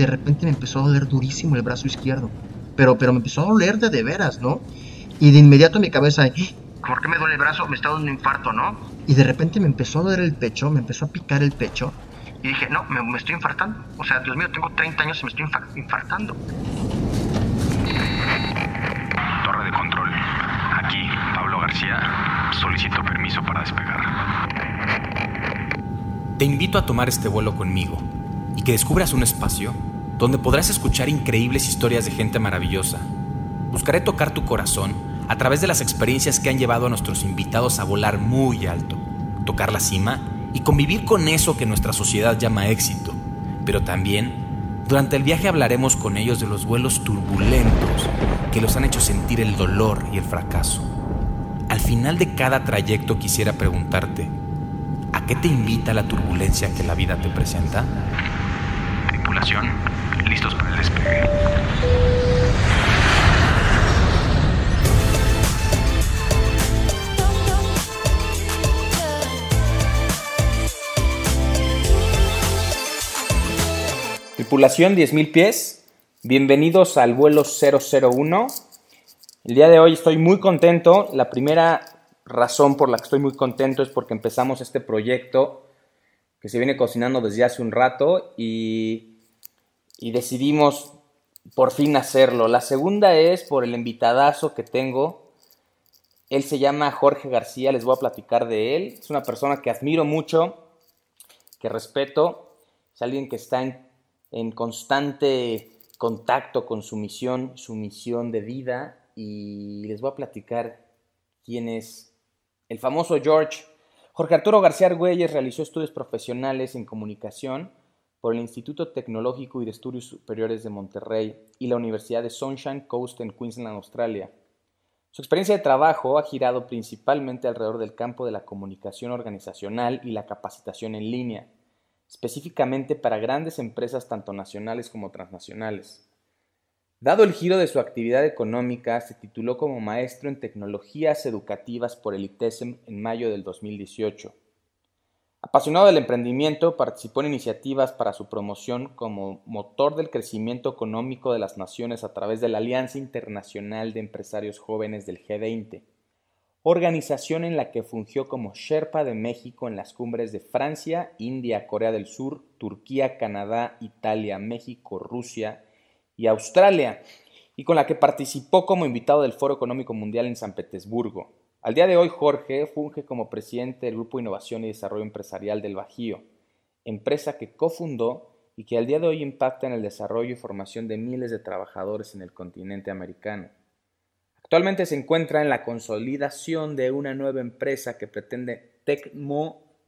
de repente me empezó a doler durísimo el brazo izquierdo. Pero, pero me empezó a doler de de veras, ¿no? Y de inmediato mi cabeza, ¿por qué me duele el brazo? Me está dando un infarto, ¿no? Y de repente me empezó a doler el pecho, me empezó a picar el pecho. Y dije, no, me, estoy infartando. O sea, Dios mío, tengo 30 años y me estoy infartando. Torre de control. Aquí, Pablo García. Solicito permiso para despegar. Te invito a tomar este vuelo conmigo y que descubras un espacio donde podrás escuchar increíbles historias de gente maravillosa. Buscaré tocar tu corazón a través de las experiencias que han llevado a nuestros invitados a volar muy alto, tocar la cima y convivir con eso que nuestra sociedad llama éxito. Pero también, durante el viaje hablaremos con ellos de los vuelos turbulentos que los han hecho sentir el dolor y el fracaso. Al final de cada trayecto quisiera preguntarte, ¿A qué te invita la turbulencia que la vida te presenta? Tripulación, listos para el despegue. Tripulación 10.000 pies, bienvenidos al vuelo 001. El día de hoy estoy muy contento. La primera razón por la que estoy muy contento es porque empezamos este proyecto que se viene cocinando desde hace un rato y, y decidimos por fin hacerlo. La segunda es por el invitadazo que tengo. Él se llama Jorge García, les voy a platicar de él. Es una persona que admiro mucho, que respeto. Es alguien que está en, en constante contacto con su misión, su misión de vida. Y les voy a platicar quién es el famoso George. Jorge Arturo García Argüelles realizó estudios profesionales en comunicación por el Instituto Tecnológico y de Estudios Superiores de Monterrey y la Universidad de Sunshine Coast en Queensland, Australia. Su experiencia de trabajo ha girado principalmente alrededor del campo de la comunicación organizacional y la capacitación en línea, específicamente para grandes empresas tanto nacionales como transnacionales. Dado el giro de su actividad económica, se tituló como maestro en tecnologías educativas por el ITESM en mayo del 2018. Apasionado del emprendimiento, participó en iniciativas para su promoción como motor del crecimiento económico de las naciones a través de la Alianza Internacional de Empresarios Jóvenes del G20, organización en la que fungió como Sherpa de México en las cumbres de Francia, India, Corea del Sur, Turquía, Canadá, Italia, México, Rusia, y Australia, y con la que participó como invitado del Foro Económico Mundial en San Petersburgo. Al día de hoy, Jorge funge como presidente del Grupo Innovación y Desarrollo Empresarial del Bajío, empresa que cofundó y que al día de hoy impacta en el desarrollo y formación de miles de trabajadores en el continente americano. Actualmente se encuentra en la consolidación de una nueva empresa que pretende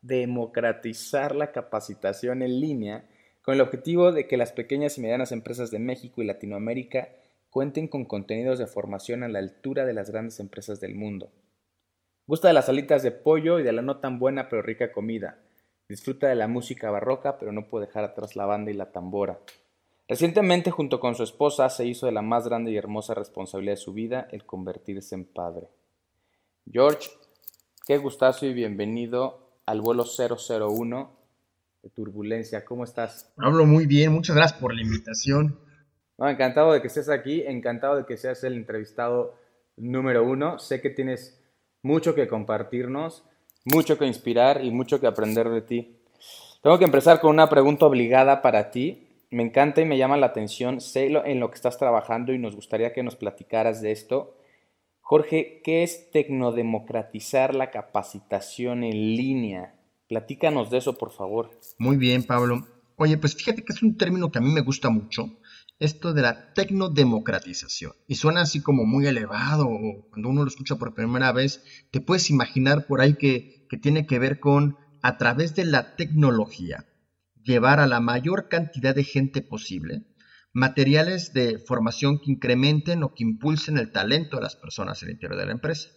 democratizar la capacitación en línea con el objetivo de que las pequeñas y medianas empresas de México y Latinoamérica cuenten con contenidos de formación a la altura de las grandes empresas del mundo. Gusta de las alitas de pollo y de la no tan buena pero rica comida. Disfruta de la música barroca pero no puede dejar atrás la banda y la tambora. Recientemente, junto con su esposa, se hizo de la más grande y hermosa responsabilidad de su vida el convertirse en padre. George, qué gustazo y bienvenido al vuelo 001 de Turbulencia. ¿Cómo estás? Hablo muy bien, muchas gracias por la invitación. encantado de que estés aquí, encantado de que seas el entrevistado número uno. Sé que tienes mucho que compartirnos, mucho que inspirar y mucho que aprender de ti. Tengo que empezar con una pregunta obligada para ti. Me encanta y me llama la atención, sé en lo que estás trabajando y nos gustaría que nos platicaras de esto. Jorge, ¿qué es tecnodemocratizar la capacitación en línea? Platícanos de eso, por favor. Muy bien, Pablo. Oye, pues fíjate que es un término que a mí me gusta mucho, esto de la tecnodemocratización. Y suena así como muy elevado, cuando uno lo escucha por primera vez, te puedes imaginar por ahí que, que tiene que ver con, a través de la tecnología, llevar a la mayor cantidad de gente posible materiales de formación que incrementen o que impulsen el talento de las personas en el interior de la empresa.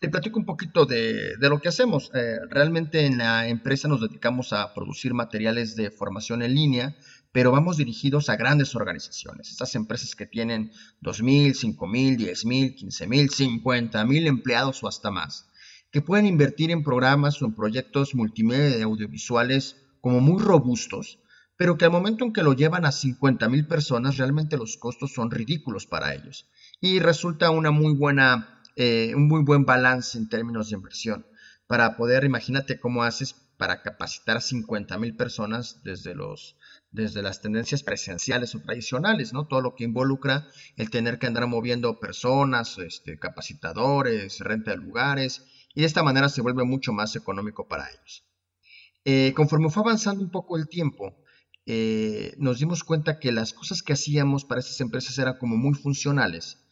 Te platico un poquito de, lo que hacemos. Eh, realmente en la empresa nos dedicamos a producir materiales de formación en línea, pero vamos dirigidos a grandes organizaciones. Estas empresas que tienen 2.000, 5.000, 10.000, 15.000, 50.000 empleados o hasta más, que pueden invertir en programas o en proyectos multimedia audiovisuales como muy robustos, pero que al momento en que lo llevan a 50 mil personas, realmente los costos son ridículos para ellos. Y resulta una muy buena, eh, un muy buen balance en términos de inversión. Para poder, imagínate cómo haces para capacitar a 50 mil personas desde los desde las tendencias presenciales o tradicionales, ¿no? Todo lo que involucra el tener que andar moviendo personas, este, capacitadores, renta de lugares, y de esta manera se vuelve mucho más económico para ellos. Eh, conforme fue avanzando un poco el tiempo, eh, nos dimos cuenta que las cosas que hacíamos para estas empresas eran como muy funcionales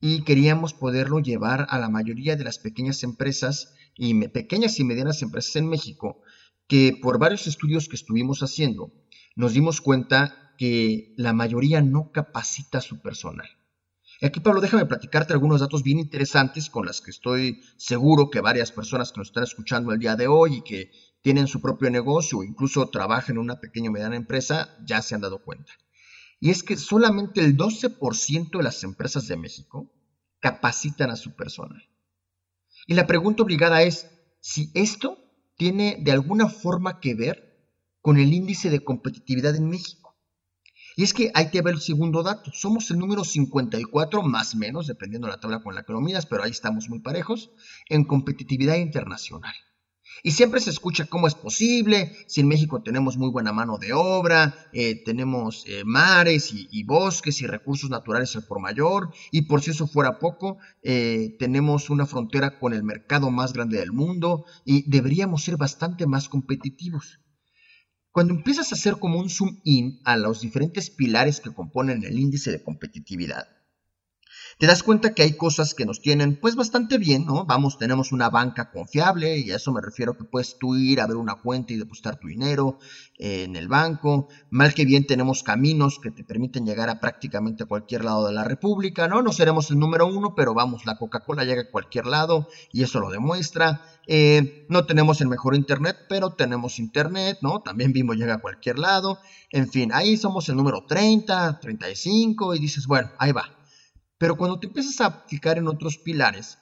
y queríamos poderlo llevar a la mayoría de las pequeñas empresas y pequeñas y medianas empresas en México que por varios estudios que estuvimos haciendo nos dimos cuenta que la mayoría no capacita a su personal. Aquí, Pablo, déjame platicarte algunos datos bien interesantes con las que estoy seguro que varias personas que nos están escuchando el día de hoy y que tienen su propio negocio o incluso trabajan en una pequeña o mediana empresa, ya se han dado cuenta. Y es que solamente el 12% de las empresas de México capacitan a su personal. Y la pregunta obligada es si esto tiene de alguna forma que ver con el índice de competitividad en México. Y es que hay que ver el segundo dato. Somos el número 54, más o menos, dependiendo de la tabla con la que lo midas, pero ahí estamos muy parejos, en competitividad internacional. Y siempre se escucha cómo es posible, si en México tenemos muy buena mano de obra, eh, tenemos eh, mares y, bosques y recursos naturales al por mayor, y por si eso fuera poco, eh, tenemos una frontera con el mercado más grande del mundo y deberíamos ser bastante más competitivos. Cuando empiezas a hacer como un zoom in a los diferentes pilares que componen el índice de competitividad, te das cuenta que hay cosas que nos tienen pues bastante bien, ¿no? Vamos, tenemos una banca confiable y a eso me refiero que puedes tú ir a ver una cuenta y depositar tu dinero en el banco. Mal que bien tenemos caminos que te permiten llegar a prácticamente cualquier lado de la República, ¿no? No seremos el número uno, pero vamos, la Coca-Cola llega a cualquier lado y eso lo demuestra. Eh, no tenemos el mejor internet, pero tenemos internet, ¿no? También vimos llega a cualquier lado. En fin, ahí somos el número 30, 35 y dices, bueno, ahí va. Pero cuando te empiezas a fijar en otros pilares,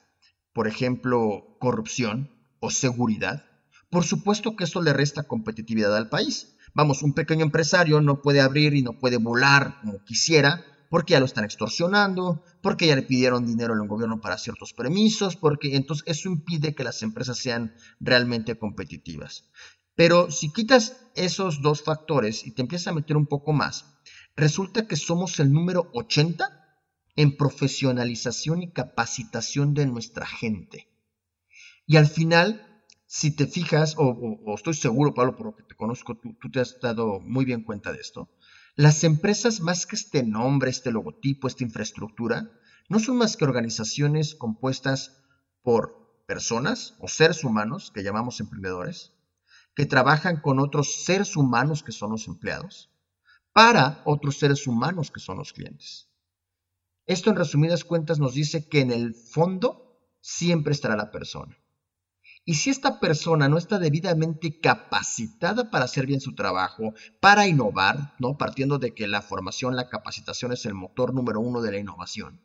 por ejemplo, corrupción o seguridad, por supuesto que eso le resta competitividad al país. Vamos, un pequeño empresario no puede abrir y no puede volar como quisiera porque ya lo están extorsionando, porque ya le pidieron dinero al gobierno para ciertos permisos, porque entonces eso impide que las empresas sean realmente competitivas. Pero si quitas esos dos factores y te empiezas a meter un poco más, resulta que somos el número 80 en profesionalización y capacitación de nuestra gente. Y al final, si te fijas, o, estoy seguro, Pablo, por lo que te conozco, tú, te has dado muy bien cuenta de esto, las empresas, más que este nombre, este logotipo, esta infraestructura, no son más que organizaciones compuestas por personas o seres humanos, que llamamos emprendedores, que trabajan con otros seres humanos que son los empleados, para otros seres humanos que son los clientes. Esto en resumidas cuentas nos dice que en el fondo siempre estará la persona. Y si esta persona no está debidamente capacitada para hacer bien su trabajo, para innovar, ¿no? partiendo de que la formación, la capacitación es el motor número uno de la innovación,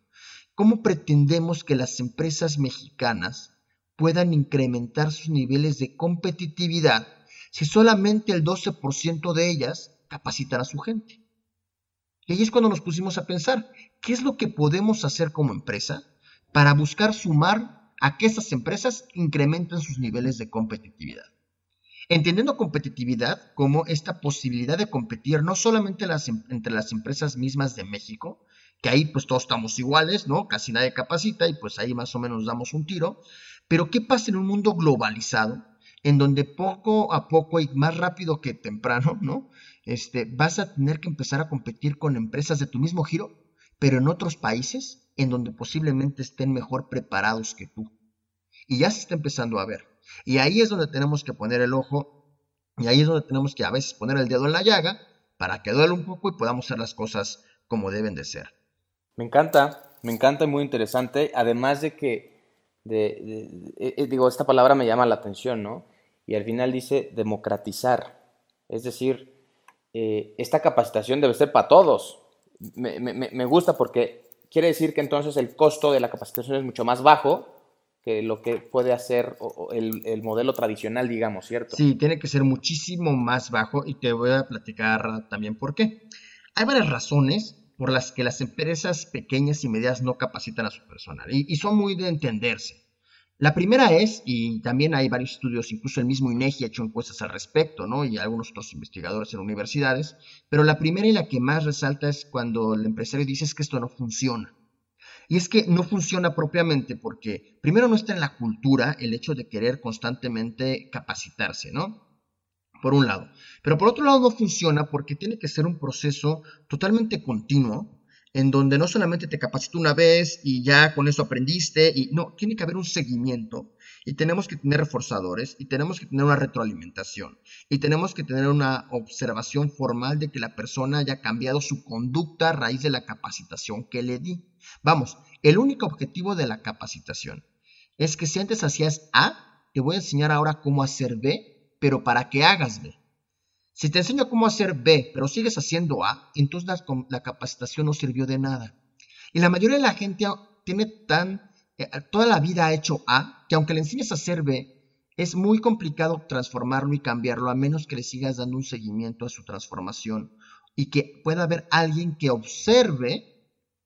¿cómo pretendemos que las empresas mexicanas puedan incrementar sus niveles de competitividad si solamente el 12% de ellas capacitan a su gente? Y ahí es cuando nos pusimos a pensar, ¿qué es lo que podemos hacer como empresa para buscar sumar a que esas empresas incrementen sus niveles de competitividad? Entendiendo competitividad como esta posibilidad de competir no solamente em, entre las empresas mismas de México, que ahí pues todos estamos iguales, ¿no? Casi nadie capacita y pues ahí más o menos damos un tiro, pero ¿qué pasa en un mundo globalizado en donde poco a poco y más rápido que temprano, ¿no? este, vas a tener que empezar a competir con empresas de tu mismo giro, pero en otros países en donde posiblemente estén mejor preparados que tú. Y ya se está empezando a ver. Y ahí es donde tenemos que poner el ojo y ahí es donde tenemos que a veces poner el dedo en la llaga para que duele un poco y podamos hacer las cosas como deben de ser. Me encanta, me encanta y muy interesante. Además de que, eh, digo, esta palabra me llama la atención, ¿no? Y al final dice democratizar. Es decir, eh, esta capacitación debe ser para todos. Me, gusta porque quiere decir que entonces el costo de la capacitación es mucho más bajo que lo que puede hacer el, el, modelo tradicional, digamos, ¿cierto? Sí, tiene que ser muchísimo más bajo y te voy a platicar también por qué. Hay varias razones por las que las empresas pequeñas y medianas no capacitan a su personal y, son muy de entenderse. La primera es, y también hay varios estudios, incluso el mismo INEGI ha hecho encuestas al respecto, ¿no? Y algunos otros investigadores en universidades, pero la primera y la que más resalta es cuando el empresario dice es que esto no funciona. Y es que no funciona propiamente porque primero no está en la cultura el hecho de querer constantemente capacitarse, ¿no? Por un lado. Pero por otro lado no funciona porque tiene que ser un proceso totalmente continuo en donde no solamente te capacito una vez y ya con eso aprendiste, y no, tiene que haber un seguimiento y tenemos que tener reforzadores y tenemos que tener una retroalimentación y tenemos que tener una observación formal de que la persona haya cambiado su conducta a raíz de la capacitación que le di. Vamos, el único objetivo de la capacitación es que si antes hacías A, te voy a enseñar ahora cómo hacer B, pero para que hagas B. Si te enseño cómo hacer B, pero sigues haciendo A, entonces la, capacitación no sirvió de nada. Y la mayoría de la gente tiene tan, eh, toda la vida ha hecho A, que aunque le enseñes a hacer B, es muy complicado transformarlo y cambiarlo a menos que le sigas dando un seguimiento a su transformación y que pueda haber alguien que observe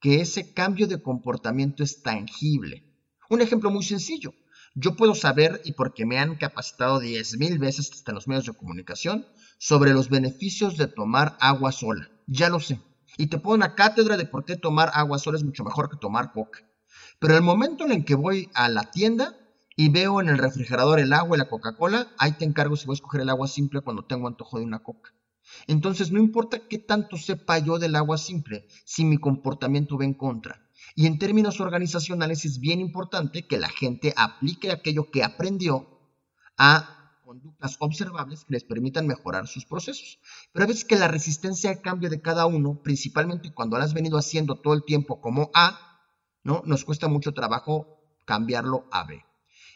que ese cambio de comportamiento es tangible. Un ejemplo muy sencillo. Yo puedo saber, y porque me han capacitado 10.000 veces hasta los medios de comunicación, sobre los beneficios de tomar agua sola. Ya lo sé. Y te pongo una cátedra de por qué tomar agua sola es mucho mejor que tomar coca. Pero el momento en el que voy a la tienda y veo en el refrigerador el agua y la Coca-Cola, ahí te encargo si voy a escoger el agua simple cuando tengo antojo de una coca. Entonces no importa qué tanto sepa yo del agua simple, si mi comportamiento va en contra. Y en términos organizacionales es bien importante que la gente aplique aquello que aprendió a conductas observables que les permitan mejorar sus procesos. Pero a veces que la resistencia al cambio de cada uno, principalmente cuando lo has venido haciendo todo el tiempo como A, ¿no? Nos cuesta mucho trabajo cambiarlo a B.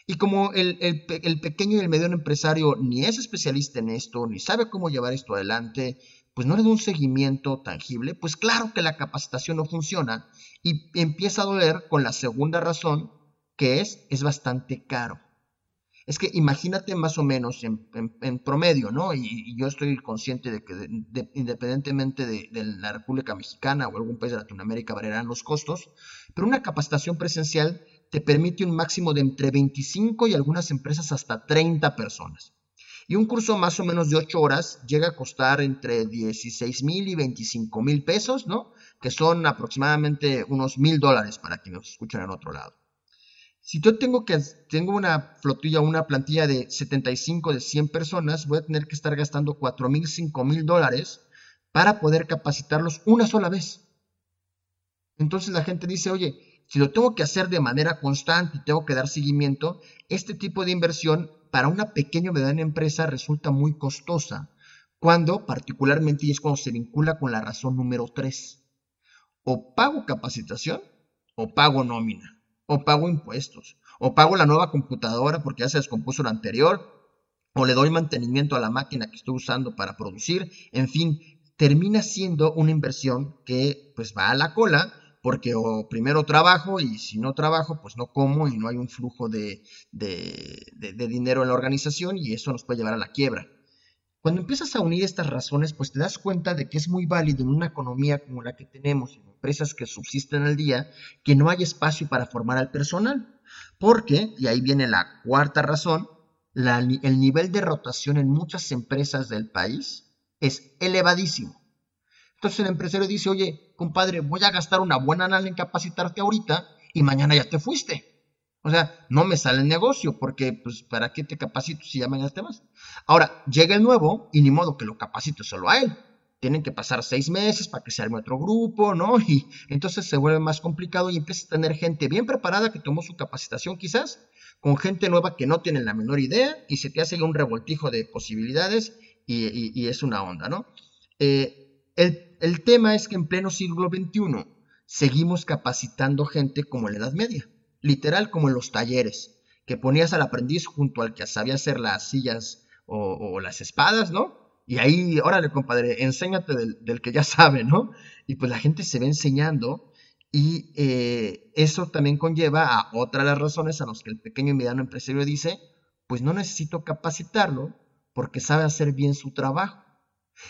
Y como el, pequeño y el mediano empresario ni es especialista en esto, ni sabe cómo llevar esto adelante, pues no le da un seguimiento tangible, pues claro que la capacitación no funciona y empieza a doler con la segunda razón, que es, es bastante caro. Es que imagínate más o menos en, promedio, ¿no? Y, yo estoy consciente de que independientemente de, de, la República Mexicana o algún país de Latinoamérica variarán los costos, pero una capacitación presencial te permite un máximo de entre 25 y algunas empresas hasta 30 personas. Y un curso más o menos de 8 horas llega a costar entre 16 mil y 25 mil pesos, ¿no? Que son aproximadamente unos mil dólares para quienes nos escuchan en otro lado. Si yo tengo, que, tengo una flotilla, una plantilla de 75, de 100 personas, voy a tener que estar gastando 4 mil, 5 mil dólares para poder capacitarlos una sola vez. Entonces la gente dice, oye, si lo tengo que hacer de manera constante y tengo que dar seguimiento, este tipo de inversión para una pequeña o mediana empresa resulta muy costosa, cuando particularmente y es cuando se vincula con la razón número 3. O pago capacitación o pago nómina, o pago impuestos, o pago la nueva computadora porque ya se descompuso la anterior, o le doy mantenimiento a la máquina que estoy usando para producir, en fin, termina siendo una inversión que pues va a la cola porque o primero trabajo y si no trabajo, pues no como y no hay un flujo de, dinero en la organización y eso nos puede llevar a la quiebra. Cuando empiezas a unir estas razones, pues te das cuenta de que es muy válido en una economía como la que tenemos, en empresas que subsisten al día, que no hay espacio para formar al personal. Porque, y ahí viene la cuarta razón, el nivel de rotación en muchas empresas del país es elevadísimo. Entonces el empresario dice, oye, compadre, voy a gastar una buena lana en capacitarte ahorita y mañana ya te fuiste. O sea, no me sale el negocio porque, pues, ¿para qué te capacito si ya mañana te vas? Ahora, llega el nuevo y ni modo que lo capacite solo a él. Tienen que pasar seis meses para que se arme otro grupo, ¿no? Y entonces se vuelve más complicado y empieza a tener gente bien preparada que tomó su capacitación quizás, con gente nueva que no tiene la menor idea y se te hace un revoltijo de posibilidades y, y es una onda, ¿no? Eh, el, tema es que en pleno siglo XXI seguimos capacitando gente como en la Edad Media, literal como en los talleres, que ponías al aprendiz junto al que sabía hacer las sillas o, las espadas, ¿no? Y ahí, órale, compadre, enséñate del, que ya sabe, ¿no? Y pues la gente se va enseñando Y eh, eso también conlleva a otra de las razones a las que el pequeño y mediano empresario dice, pues no necesito capacitarlo porque sabe hacer bien su trabajo.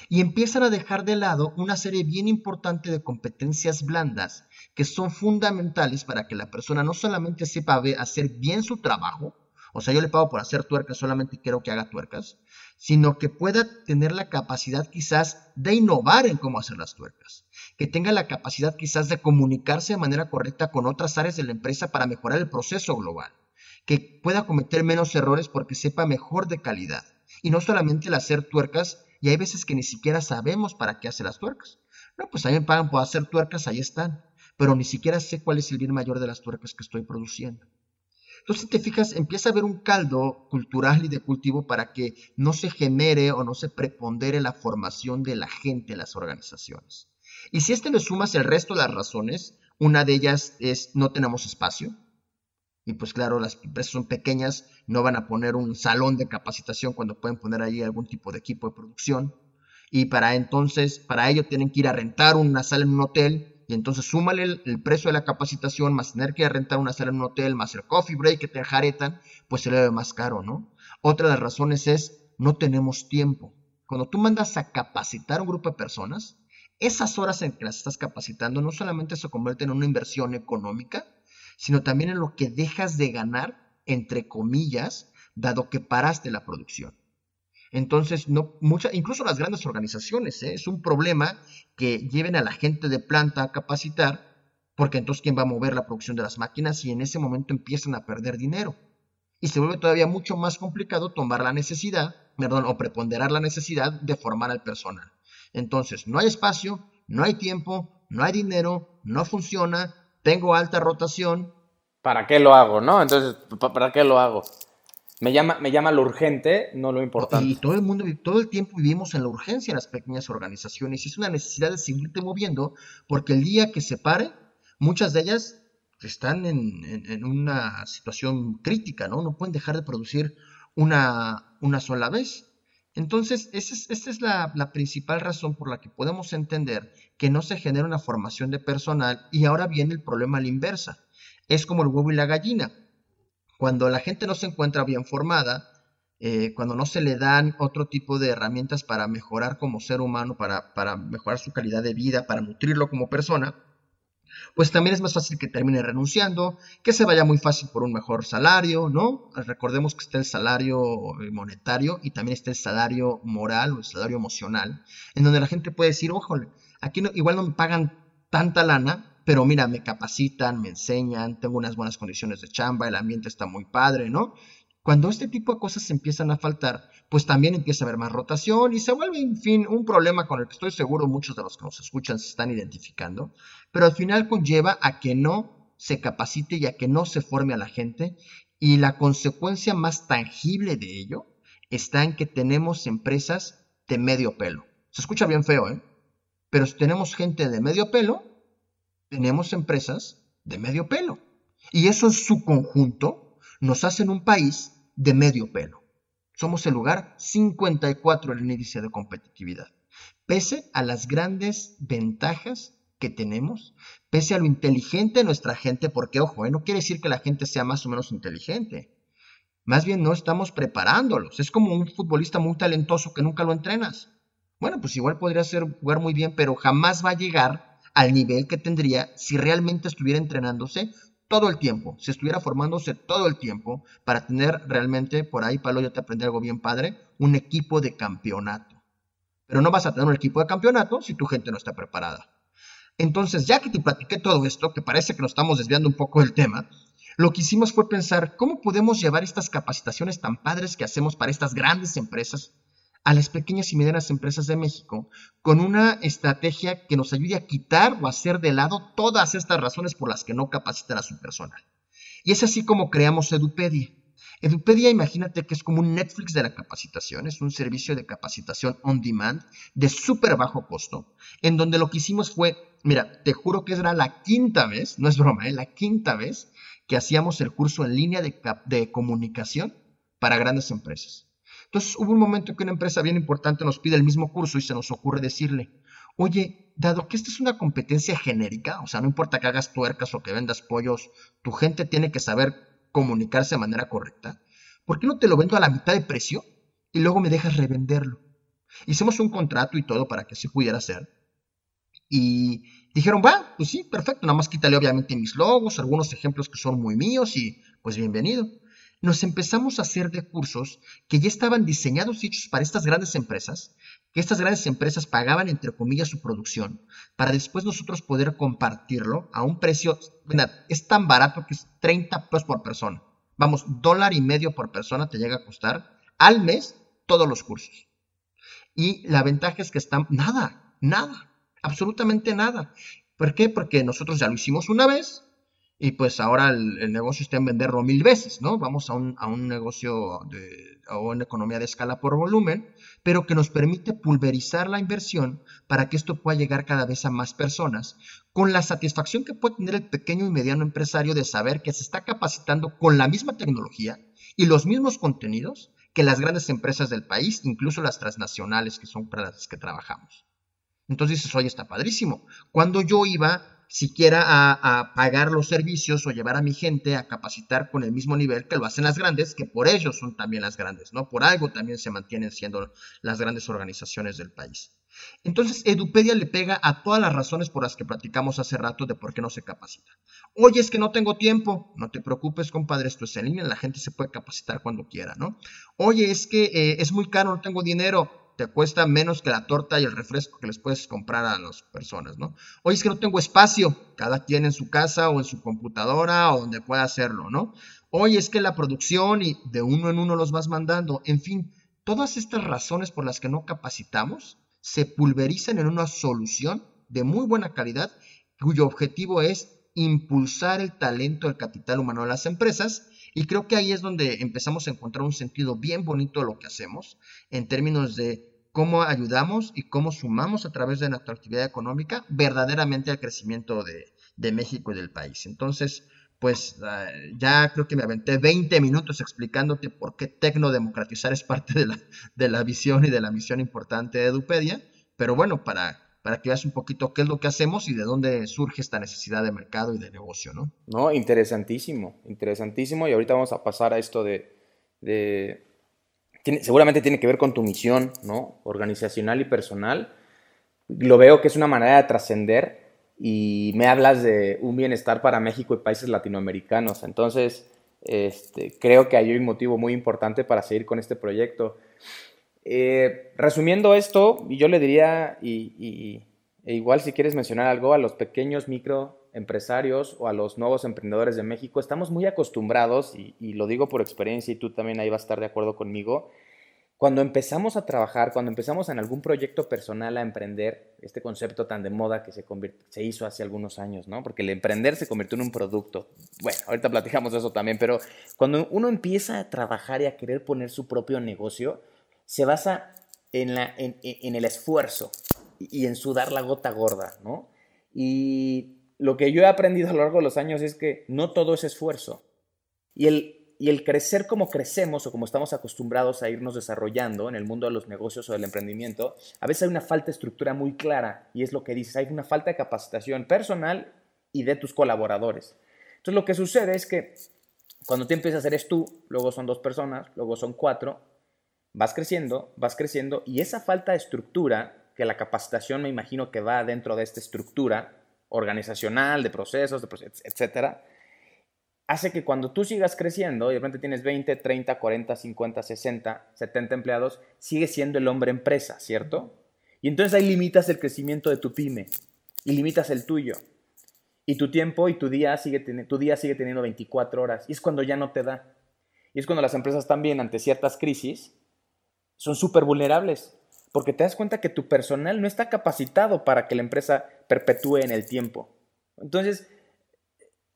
Y empiezan a dejar de lado una serie bien importante de competencias blandas que son fundamentales para que la persona no solamente sepa hacer bien su trabajo, o sea, yo le pago por hacer tuercas, solamente quiero que haga tuercas, sino que pueda tener la capacidad quizás de innovar en cómo hacer las tuercas, que tenga la capacidad quizás de comunicarse de manera correcta con otras áreas de la empresa para mejorar el proceso global, que pueda cometer menos errores porque sepa mejor de calidad. Y no solamente el hacer tuercas, y hay veces que ni siquiera sabemos para qué hace las tuercas. No, pues a mí me pagan por hacer tuercas, ahí están, pero ni siquiera sé cuál es el bien mayor de las tuercas que estoy produciendo. Entonces, si te fijas, empieza a haber un caldo cultural y de cultivo para que no se genere o no se prepondere la formación de la gente en las organizaciones. Y si este le sumas el resto de las razones, una de ellas es no tenemos espacio. Y pues claro, las empresas son pequeñas, no van a poner un salón de capacitación cuando pueden poner ahí algún tipo de equipo de producción. Y para entonces, para ello tienen que ir a rentar una sala en un hotel y entonces súmale el, precio de la capacitación, más tener que rentar una sala en un hotel, más el coffee break que te jaretan, pues se le ve más caro, ¿no? Otra de las razones es, no tenemos tiempo. Cuando tú mandas a capacitar a un grupo de personas, esas horas en que las estás capacitando no solamente se convierten en una inversión económica, sino también en lo que dejas de ganar, entre comillas, dado que paraste la producción. Entonces, no, mucha, incluso las grandes organizaciones, ¿eh? es un problema que lleven a la gente de planta a capacitar, porque entonces quién va a mover la producción de las máquinas y en ese momento empiezan a perder dinero. Y se vuelve todavía mucho más complicado tomar la necesidad, perdón, o preponderar la necesidad de formar al personal. Entonces, no hay espacio, no hay tiempo, no hay dinero, no funciona, tengo alta rotación. ¿Para qué lo hago, no? Entonces, ¿para qué lo hago? Me llama, me llama lo urgente, no lo importante. Y todo el mundo, todo el tiempo vivimos en la urgencia en las pequeñas organizaciones. Y es una necesidad de seguirte moviendo, porque el día que se pare, muchas de ellas están en, una situación crítica, ¿no? No pueden dejar de producir una, una sola vez. Entonces, esa es, la, la, principal razón por la que podemos entender que no se genera una formación de personal y ahora viene el problema a la inversa. Es como el huevo y la gallina. Cuando la gente no se encuentra bien formada, eh, cuando no se le dan otro tipo de herramientas para mejorar como ser humano, para, mejorar su calidad de vida, para nutrirlo como persona, pues también es más fácil que termine renunciando, que se vaya muy fácil por un mejor salario, ¿no? Recordemos que está el salario eh, monetario y también está el salario moral o el salario emocional, en donde la gente puede decir, ojo, aquí igual no me pagan tanta lana, pero mira, me capacitan, me enseñan, tengo unas buenas condiciones de chamba, el ambiente está muy padre, ¿no? Cuando este tipo de cosas empiezan a faltar, pues también empieza a haber más rotación y se vuelve, en fin, un problema con el que estoy seguro muchos de los que nos escuchan se están identificando, pero al final conlleva a que no se capacite y a que no se forme a la gente y la consecuencia más tangible de ello está en que tenemos empresas de medio pelo. Se escucha bien feo, ¿eh? Pero si tenemos gente de medio pelo, tenemos empresas de medio pelo. Y eso en su conjunto nos hacen un país de medio pelo. Somos el lugar 54 en el índice de competitividad. Pese a las grandes ventajas que tenemos, pese a lo inteligente de nuestra gente, porque ojo, ¿eh? no quiere decir que la gente sea más o menos inteligente. Más bien no estamos preparándolos. Es como un futbolista muy talentoso que nunca lo entrenas. Bueno, pues igual podría ser jugar muy bien, pero jamás va a llegar al nivel que tendría si realmente estuviera entrenándose todo el tiempo, si estuviera formándose todo el tiempo para tener realmente, por ahí, Pablo, yo te aprendí algo bien padre, un equipo de campeonato. Pero no vas a tener un equipo de campeonato si tu gente no está preparada. Entonces, ya que te platiqué todo esto, que parece que nos estamos desviando un poco del tema, lo que hicimos fue pensar cómo podemos llevar estas capacitaciones tan padres que hacemos para estas grandes empresas a las pequeñas y medianas empresas de México con una estrategia que nos ayude a quitar o hacer de lado todas estas razones por las que no capacitan a su personal. Y es así como creamos Edupedia. Edupedia, imagínate que es como un Netflix de la capacitación, es un servicio de capacitación on demand de súper bajo costo, en donde lo que hicimos fue, mira, te juro que era la quinta vez, no es broma, ¿eh? la quinta vez que hacíamos el curso en línea de comunicación para grandes empresas. Entonces hubo un momento que una empresa bien importante nos pide el mismo curso y se nos ocurre decirle, oye, dado que esta es una competencia genérica, o sea, no importa que hagas tuercas o que vendas pollos, tu gente tiene que saber comunicarse de manera correcta, ¿por qué no te lo vendo a la mitad de precio y luego me dejas revenderlo? Hicimos un contrato y todo para que así pudiera ser. Y dijeron, va, pues sí, perfecto, nada más quítale obviamente mis logos, algunos ejemplos que son muy míos y pues bienvenido. Nos empezamos a hacer de cursos que ya estaban diseñados y hechos para estas grandes empresas, que estas grandes empresas pagaban entre comillas su producción, para después nosotros poder compartirlo a un precio, es tan barato que es 30 pesos por persona. Vamos, dólar y medio por persona te llega a costar al mes todos los cursos. Y la ventaja es que están, nada, nada, absolutamente nada. ¿Por qué? Porque nosotros ya lo hicimos una vez y pues ahora el, negocio está en venderlo mil veces, ¿no? Vamos a un, a un negocio de, o una economía de escala por volumen, pero que nos permite pulverizar la inversión para que esto pueda llegar cada vez a más personas, con la satisfacción que puede tener el pequeño y mediano empresario de saber que se está capacitando con la misma tecnología y los mismos contenidos que las grandes empresas del país, incluso las transnacionales que son para las que trabajamos. Entonces dices, oye, está padrísimo. Cuando yo iba siquiera a, pagar los servicios o llevar a mi gente a capacitar con el mismo nivel que lo hacen las grandes, que por ellos son también las grandes, ¿no? Por algo también se mantienen siendo las grandes organizaciones del país. Entonces, Edupedia le pega a todas las razones por las que platicamos hace rato de por qué no se capacita. Oye, es que no tengo tiempo. No te preocupes, compadre, esto es en línea, la gente se puede capacitar cuando quiera, ¿no? Oye, es que eh, es muy caro, no tengo dinero te cuesta menos que la torta y el refresco que les puedes comprar a las personas, ¿no? Oye, es que no tengo espacio, cada quien en su casa o en su computadora o donde pueda hacerlo, ¿no? Oye, es que la producción y de uno en uno los vas mandando, en fin, todas estas razones por las que no capacitamos se pulverizan en una solución de muy buena calidad cuyo objetivo es impulsar el talento, el capital humano de las empresas y creo que ahí es donde empezamos a encontrar un sentido bien bonito de lo que hacemos en términos de cómo ayudamos y cómo sumamos a través de nuestra actividad económica verdaderamente al crecimiento de, México y del país. Entonces, pues ah, ya creo que me aventé 20 minutos explicándote por qué tecnodemocratizar es parte de la, de la visión y de la misión importante de Edupedia, pero bueno, para para que veas un poquito qué es lo que hacemos y de dónde surge esta necesidad de mercado y de negocio, ¿no? No, interesantísimo, interesantísimo. Y ahorita vamos a pasar a esto de... seguramente tiene que ver con tu misión, ¿no? Organizacional y personal. Lo veo que es una manera de trascender y me hablas de un bienestar para México y países latinoamericanos. Entonces, este, creo que hay un motivo muy importante para seguir con este proyecto. Eh, resumiendo esto, yo le diría, y, e igual si quieres mencionar algo, a los pequeños microempresarios o a los nuevos emprendedores de México, estamos muy acostumbrados, y, y, lo digo por experiencia y tú también ahí vas a estar de acuerdo conmigo, cuando empezamos a trabajar, cuando empezamos en algún proyecto personal a emprender, este concepto tan de moda que se, se hizo hace algunos años, ¿no? Porque el emprender se convirtió en un producto. Bueno, ahorita platicamos de eso también, pero cuando uno empieza a trabajar y a querer poner su propio negocio, se basa en, la, en, el esfuerzo y en sudar la gota gorda, ¿no? Y lo que yo he aprendido a lo largo de los años es que no todo es esfuerzo. Y el, y el crecer como crecemos o como estamos acostumbrados a irnos desarrollando en el mundo de los negocios o del emprendimiento, a veces hay una falta de estructura muy clara y es lo que dices, hay una falta de capacitación personal y de tus colaboradores. Entonces lo que sucede es que cuando tú empiezas a hacer es tú, luego son dos personas, luego son cuatro, vas creciendo, vas creciendo y esa falta de estructura, que la capacitación me imagino que va dentro de esta estructura organizacional, de procesos, de etcétera, hace que cuando tú sigas creciendo y de repente tienes 20, 30, 40, 50, 60, 70 empleados, sigues siendo el hombre empresa, ¿cierto? Y entonces ahí limitas el crecimiento de tu pyme y limitas el tuyo. Y tu tiempo y tu día sigue, tu día sigue teniendo 24 horas. Y es cuando ya no te da. Y es cuando las empresas también ante ciertas crisis son súper vulnerables, porque te das cuenta que tu personal no está capacitado para que la empresa perpetúe en el tiempo. Entonces,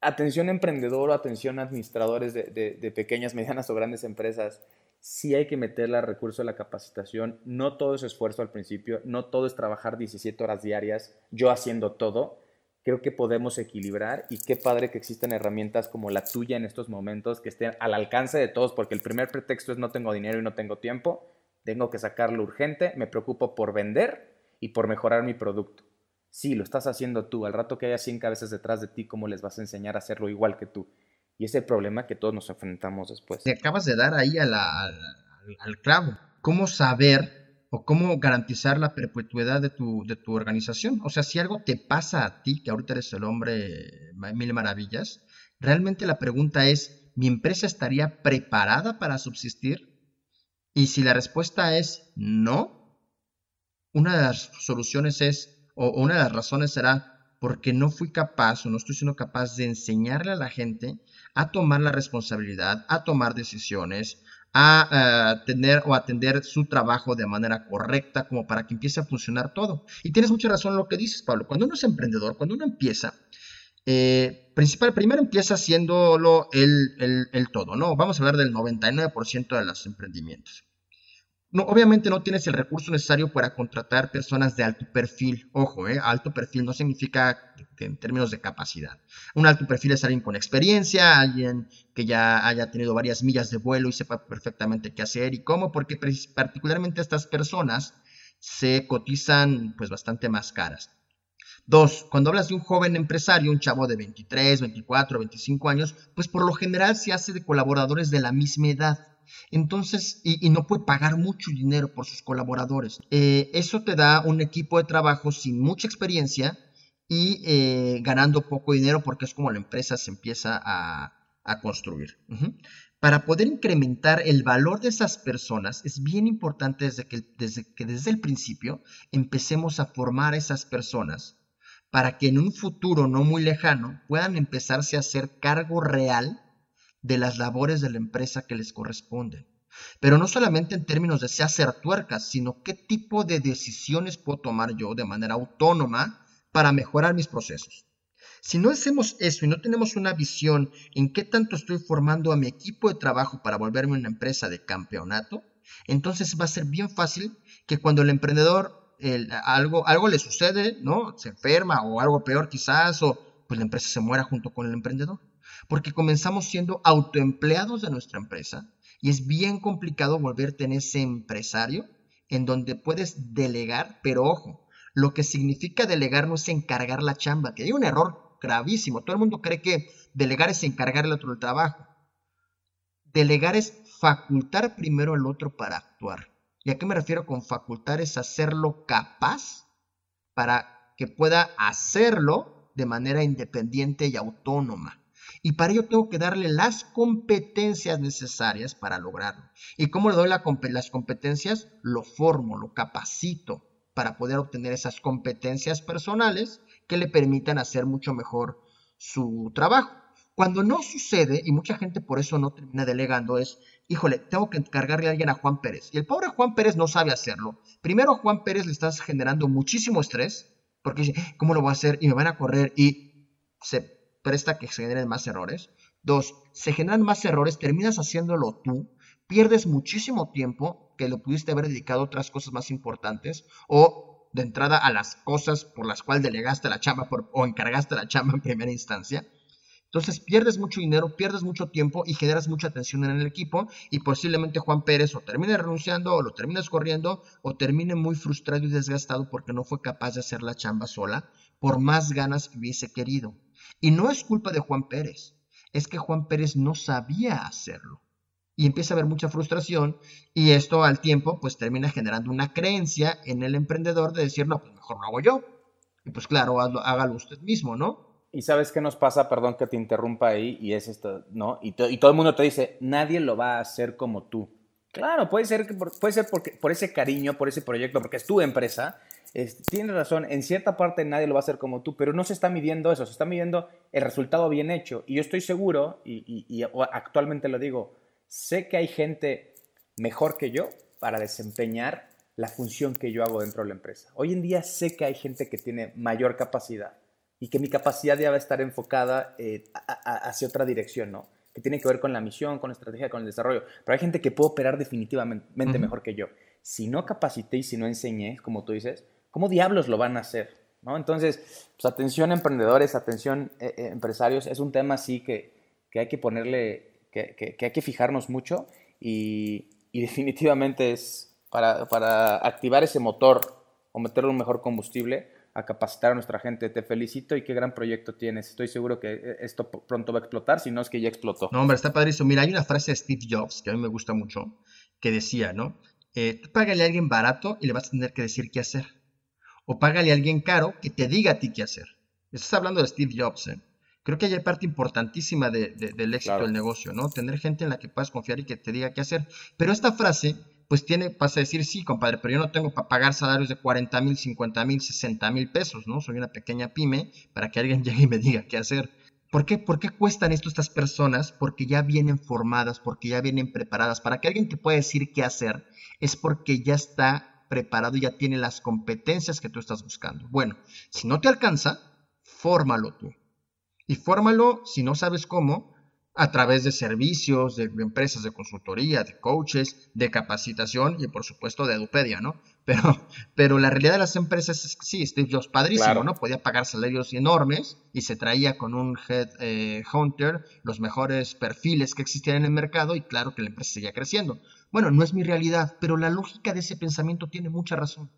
atención emprendedor o atención administradores de, de, pequeñas, medianas o grandes empresas, sí hay que meterle al recurso de la capacitación. No todo es esfuerzo al principio, no todo es trabajar 17 horas diarias, yo haciendo todo. Creo que podemos equilibrar y qué padre que existen herramientas como la tuya en estos momentos que estén al alcance de todos, porque el primer pretexto es no tengo dinero y no tengo tiempo tengo que sacarlo urgente, me preocupo por vender y por mejorar mi producto. Sí, lo estás haciendo tú. Al rato que haya 100 cabezas detrás de ti, ¿cómo les vas a enseñar a hacerlo igual que tú? Y es el problema que todos nos enfrentamos después. Te acabas de dar ahí al, al clavo. ¿Cómo saber o cómo garantizar la perpetuidad de tu, de tu organización? O sea, si algo te pasa a ti, que ahorita eres el hombre mil maravillas, realmente la pregunta es, ¿mi empresa estaría preparada para subsistir? Y si la respuesta es no, una de las soluciones es, o una de las razones será porque no fui capaz o no estoy siendo capaz de enseñarle a la gente a tomar la responsabilidad, a tomar decisiones, a eh, tener o atender su trabajo de manera correcta como para que empiece a funcionar todo. Y tienes mucha razón en lo que dices, Pablo. Cuando uno es emprendedor, cuando uno empieza, eh, principal, primero empieza haciéndolo el, el, todo, ¿no? Vamos a hablar del 99% de los emprendimientos. No, obviamente no tienes el recurso necesario para contratar personas de alto perfil. Ojo, eh, alto perfil no significa en términos de capacidad. Un alto perfil es alguien con experiencia, alguien que ya haya tenido varias millas de vuelo y sepa perfectamente qué hacer y cómo, porque particularmente estas personas se cotizan pues bastante más caras. Dos, cuando hablas de un joven empresario, un chavo de 23, 24, 25 años, pues por lo general se hace de colaboradores de la misma edad. Entonces, y, no puede pagar mucho dinero por sus colaboradores. Eh, eso te da un equipo de trabajo sin mucha experiencia y eh, ganando poco dinero porque es como la empresa se empieza a, construir. Para poder incrementar el valor de esas personas es bien importante desde que, desde que desde el principio empecemos a formar a esas personas para que en un futuro no muy lejano puedan empezarse a hacer cargo real de las labores de la empresa que les corresponden. Pero no solamente en términos de si hacer tuercas, sino qué tipo de decisiones puedo tomar yo de manera autónoma para mejorar mis procesos. Si no hacemos eso y no tenemos una visión en qué tanto estoy formando a mi equipo de trabajo para volverme una empresa de campeonato, entonces va a ser bien fácil que cuando el emprendedor algo, algo le sucede, ¿no? Se enferma o algo peor quizás, o pues la empresa se muera junto con el emprendedor porque comenzamos siendo autoempleados de nuestra empresa y es bien complicado volverte en ese empresario en donde puedes delegar, pero ojo, lo que significa delegar no es encargar la chamba, que hay un error gravísimo. Todo el mundo cree que delegar es encargarle otro el trabajo. Delegar es facultar primero al otro para actuar. ¿Y a qué me refiero con facultar? Es hacerlo capaz para que pueda hacerlo de manera independiente y autónoma. Y para ello tengo que darle las competencias necesarias para lograrlo. ¿Y cómo le doy las competencias? Lo formo, lo capacito para poder obtener esas competencias personales que le permitan hacer mucho mejor su trabajo. Cuando no sucede, y mucha gente por eso no termina delegando, es, híjole, tengo que encargarle a alguien a Juan Pérez. Y el pobre Juan Pérez no sabe hacerlo. Primero a Juan Pérez le estás generando muchísimo estrés, porque dice, ¿cómo lo voy a hacer? Y me van a correr y se presta que se generen más errores. Dos, se generan más errores, terminas haciéndolo tú, pierdes muchísimo tiempo que lo pudiste haber dedicado a otras cosas más importantes o de entrada a las cosas por las cuales delegaste la chamba o encargaste la chamba en primera instancia. Entonces pierdes mucho dinero, pierdes mucho tiempo y generas mucha tensión en el equipo y posiblemente Juan Pérez o termine renunciando o lo termines corriendo o termine muy frustrado y desgastado porque no fue capaz de hacer la chamba sola por más ganas que hubiese querido. Y no es culpa de Juan Pérez, es que Juan Pérez no sabía hacerlo. Y empieza a haber mucha frustración y esto al tiempo pues termina generando una creencia en el emprendedor de decir, no, pues mejor lo hago yo. Y pues claro, hágalo usted mismo, ¿no? Y sabes qué nos pasa, perdón que te interrumpa ahí, y es esto, ¿no? Y, todo el mundo te dice, nadie lo va a hacer como tú. Claro, puede ser, que puede ser porque, por ese cariño, por ese proyecto, porque es tu empresa, tienes razón, en cierta parte nadie lo va a hacer como tú, pero no se está midiendo eso, se está midiendo el resultado bien hecho. Y yo estoy seguro, y, actualmente lo digo, sé que hay gente mejor que yo para desempeñar la función que yo hago dentro de la empresa. Hoy en día sé que hay gente que tiene mayor capacidad y que mi capacidad ya va a estar enfocada eh, hacia otra dirección, ¿no? Que tiene que ver con la misión, con la estrategia, con el desarrollo. Pero hay gente que puede operar definitivamente mejor que yo. Si no capacité y si no enseñé, como tú dices, ¿Cómo diablos lo van a hacer? ¿No? Entonces, pues atención emprendedores, atención eh, eh, empresarios, es un tema así que, hay que ponerle, que, hay que fijarnos mucho y, definitivamente es para, activar ese motor o meterle un mejor combustible a capacitar a nuestra gente. Te felicito y qué gran proyecto tienes. Estoy seguro que eh, esto pronto va a explotar, si no es que ya explotó. No, hombre, está padrísimo. Mira, hay una frase de Steve Jobs que a mí me gusta mucho, que decía, ¿no? Eh, tú págale a alguien barato y le vas a tener que decir qué hacer. O págale a alguien caro que te diga a ti qué hacer. Estás hablando de Steve Jobs, ¿eh? Creo que hay parte importantísima del éxito del negocio, ¿no? Tener gente en la que puedas confiar y que te diga qué hacer. Pero esta frase pues tiene, pasa a decir, sí, compadre, pero yo no tengo para pagar salarios de 40 mil, 50 mil, 60 mil pesos, ¿no? Soy una pequeña pyme para que alguien llegue y me diga qué hacer. ¿Por qué? ¿Por qué cuestan esto estas personas? Porque ya vienen formadas, porque ya vienen preparadas. Para que alguien te pueda decir qué hacer, es porque ya está preparado, y ya tiene las competencias que tú estás buscando. Bueno, si no te alcanza, fórmalo tú. Y fórmalo, si no sabes cómo, a través de servicios, de empresas de consultoría, de coaches, de capacitación y por supuesto de Edupedia, ¿no? Pero, pero la realidad de las empresas es que sí, Steve Jobs, padrísimo, ¿no? Podía pagar salarios enormes y se traía con un head eh, hunter los mejores perfiles que existían en el mercado y claro que la empresa seguía creciendo. Bueno, no es mi realidad, pero la lógica de ese pensamiento tiene mucha razón.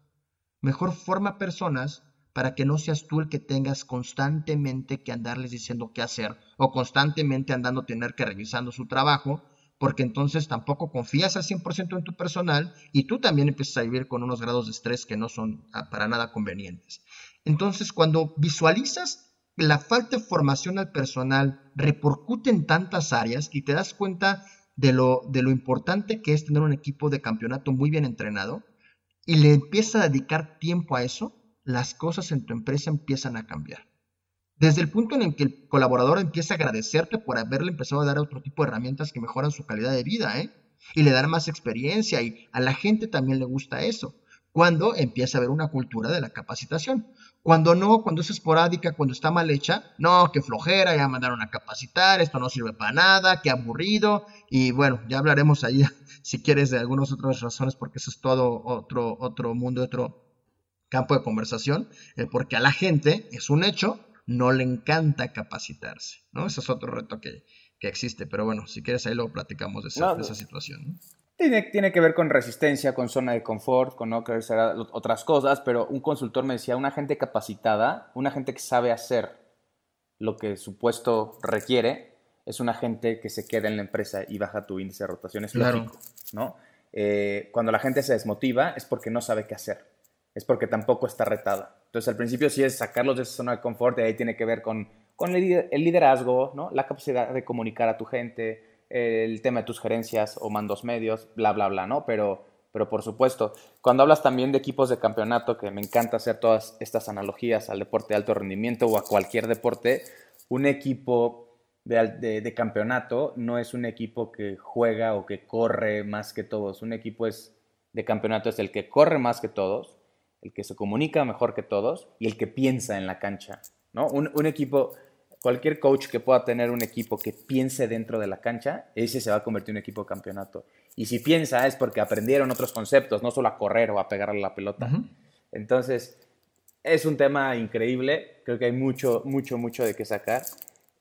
Mejor forma personas para que no seas tú el que tengas constantemente que andarles diciendo qué hacer o constantemente andando tener que revisando su trabajo, porque entonces tampoco confías al 100% en tu personal y tú también empiezas a vivir con unos grados de estrés que no son ah, para nada convenientes. Entonces, cuando visualizas la falta de formación al personal repercute en tantas áreas y te das cuenta de lo, de lo importante que es tener un equipo de campeonato muy bien entrenado y le empiezas a dedicar tiempo a eso, las cosas en tu empresa empiezan a cambiar. Desde el punto en el que el colaborador empieza a agradecerte por haberle empezado a dar otro tipo de herramientas que mejoran su calidad de vida, ¿eh? Y le dan más experiencia y a la gente también le gusta eso. Cuando empieza a haber una cultura de la capacitación. Cuando no, cuando es esporádica, cuando está mal hecha, no, que flojera, ya mandaron a capacitar, esto no sirve para nada, qué aburrido. Y bueno, ya hablaremos ahí, si quieres, de algunas otras razones, porque eso es todo otro, otro mundo, otro, campo de conversación, eh, porque a la gente, es un hecho, no le encanta capacitarse, ¿no? Ese es otro reto que, existe, pero bueno, si quieres ahí luego platicamos de esa, situación. Tiene, tiene, que ver con resistencia, con zona de confort, con no querer hacer otras cosas, pero un consultor me decía, una gente capacitada, una gente que sabe hacer lo que su puesto requiere, es una gente que se queda en la empresa y baja tu índice de rotación, es lógico, ¿no? Eh, cuando la gente se desmotiva es porque no sabe qué hacer es porque tampoco está retada. Entonces, al principio sí es sacarlos de esa zona de confort y ahí tiene que ver con, el, liderazgo, ¿no? la capacidad de comunicar a tu gente, el tema de tus gerencias o mandos medios, bla, bla, bla, ¿no? Pero, pero por supuesto, cuando hablas también de equipos de campeonato, que me encanta hacer todas estas analogías al deporte de alto rendimiento o a cualquier deporte, un equipo de, de, campeonato no es un equipo que juega o que corre más que todos. Un equipo es, de campeonato es el que corre más que todos, el que se comunica mejor que todos y el que piensa en la cancha. ¿no? Un, equipo, cualquier coach que pueda tener un equipo que piense dentro de la cancha, ese se va a convertir en un equipo de campeonato. Y si piensa es porque aprendieron otros conceptos, no solo a correr o a pegarle la pelota. Entonces, es un tema increíble. Creo que hay mucho, mucho, mucho de qué sacar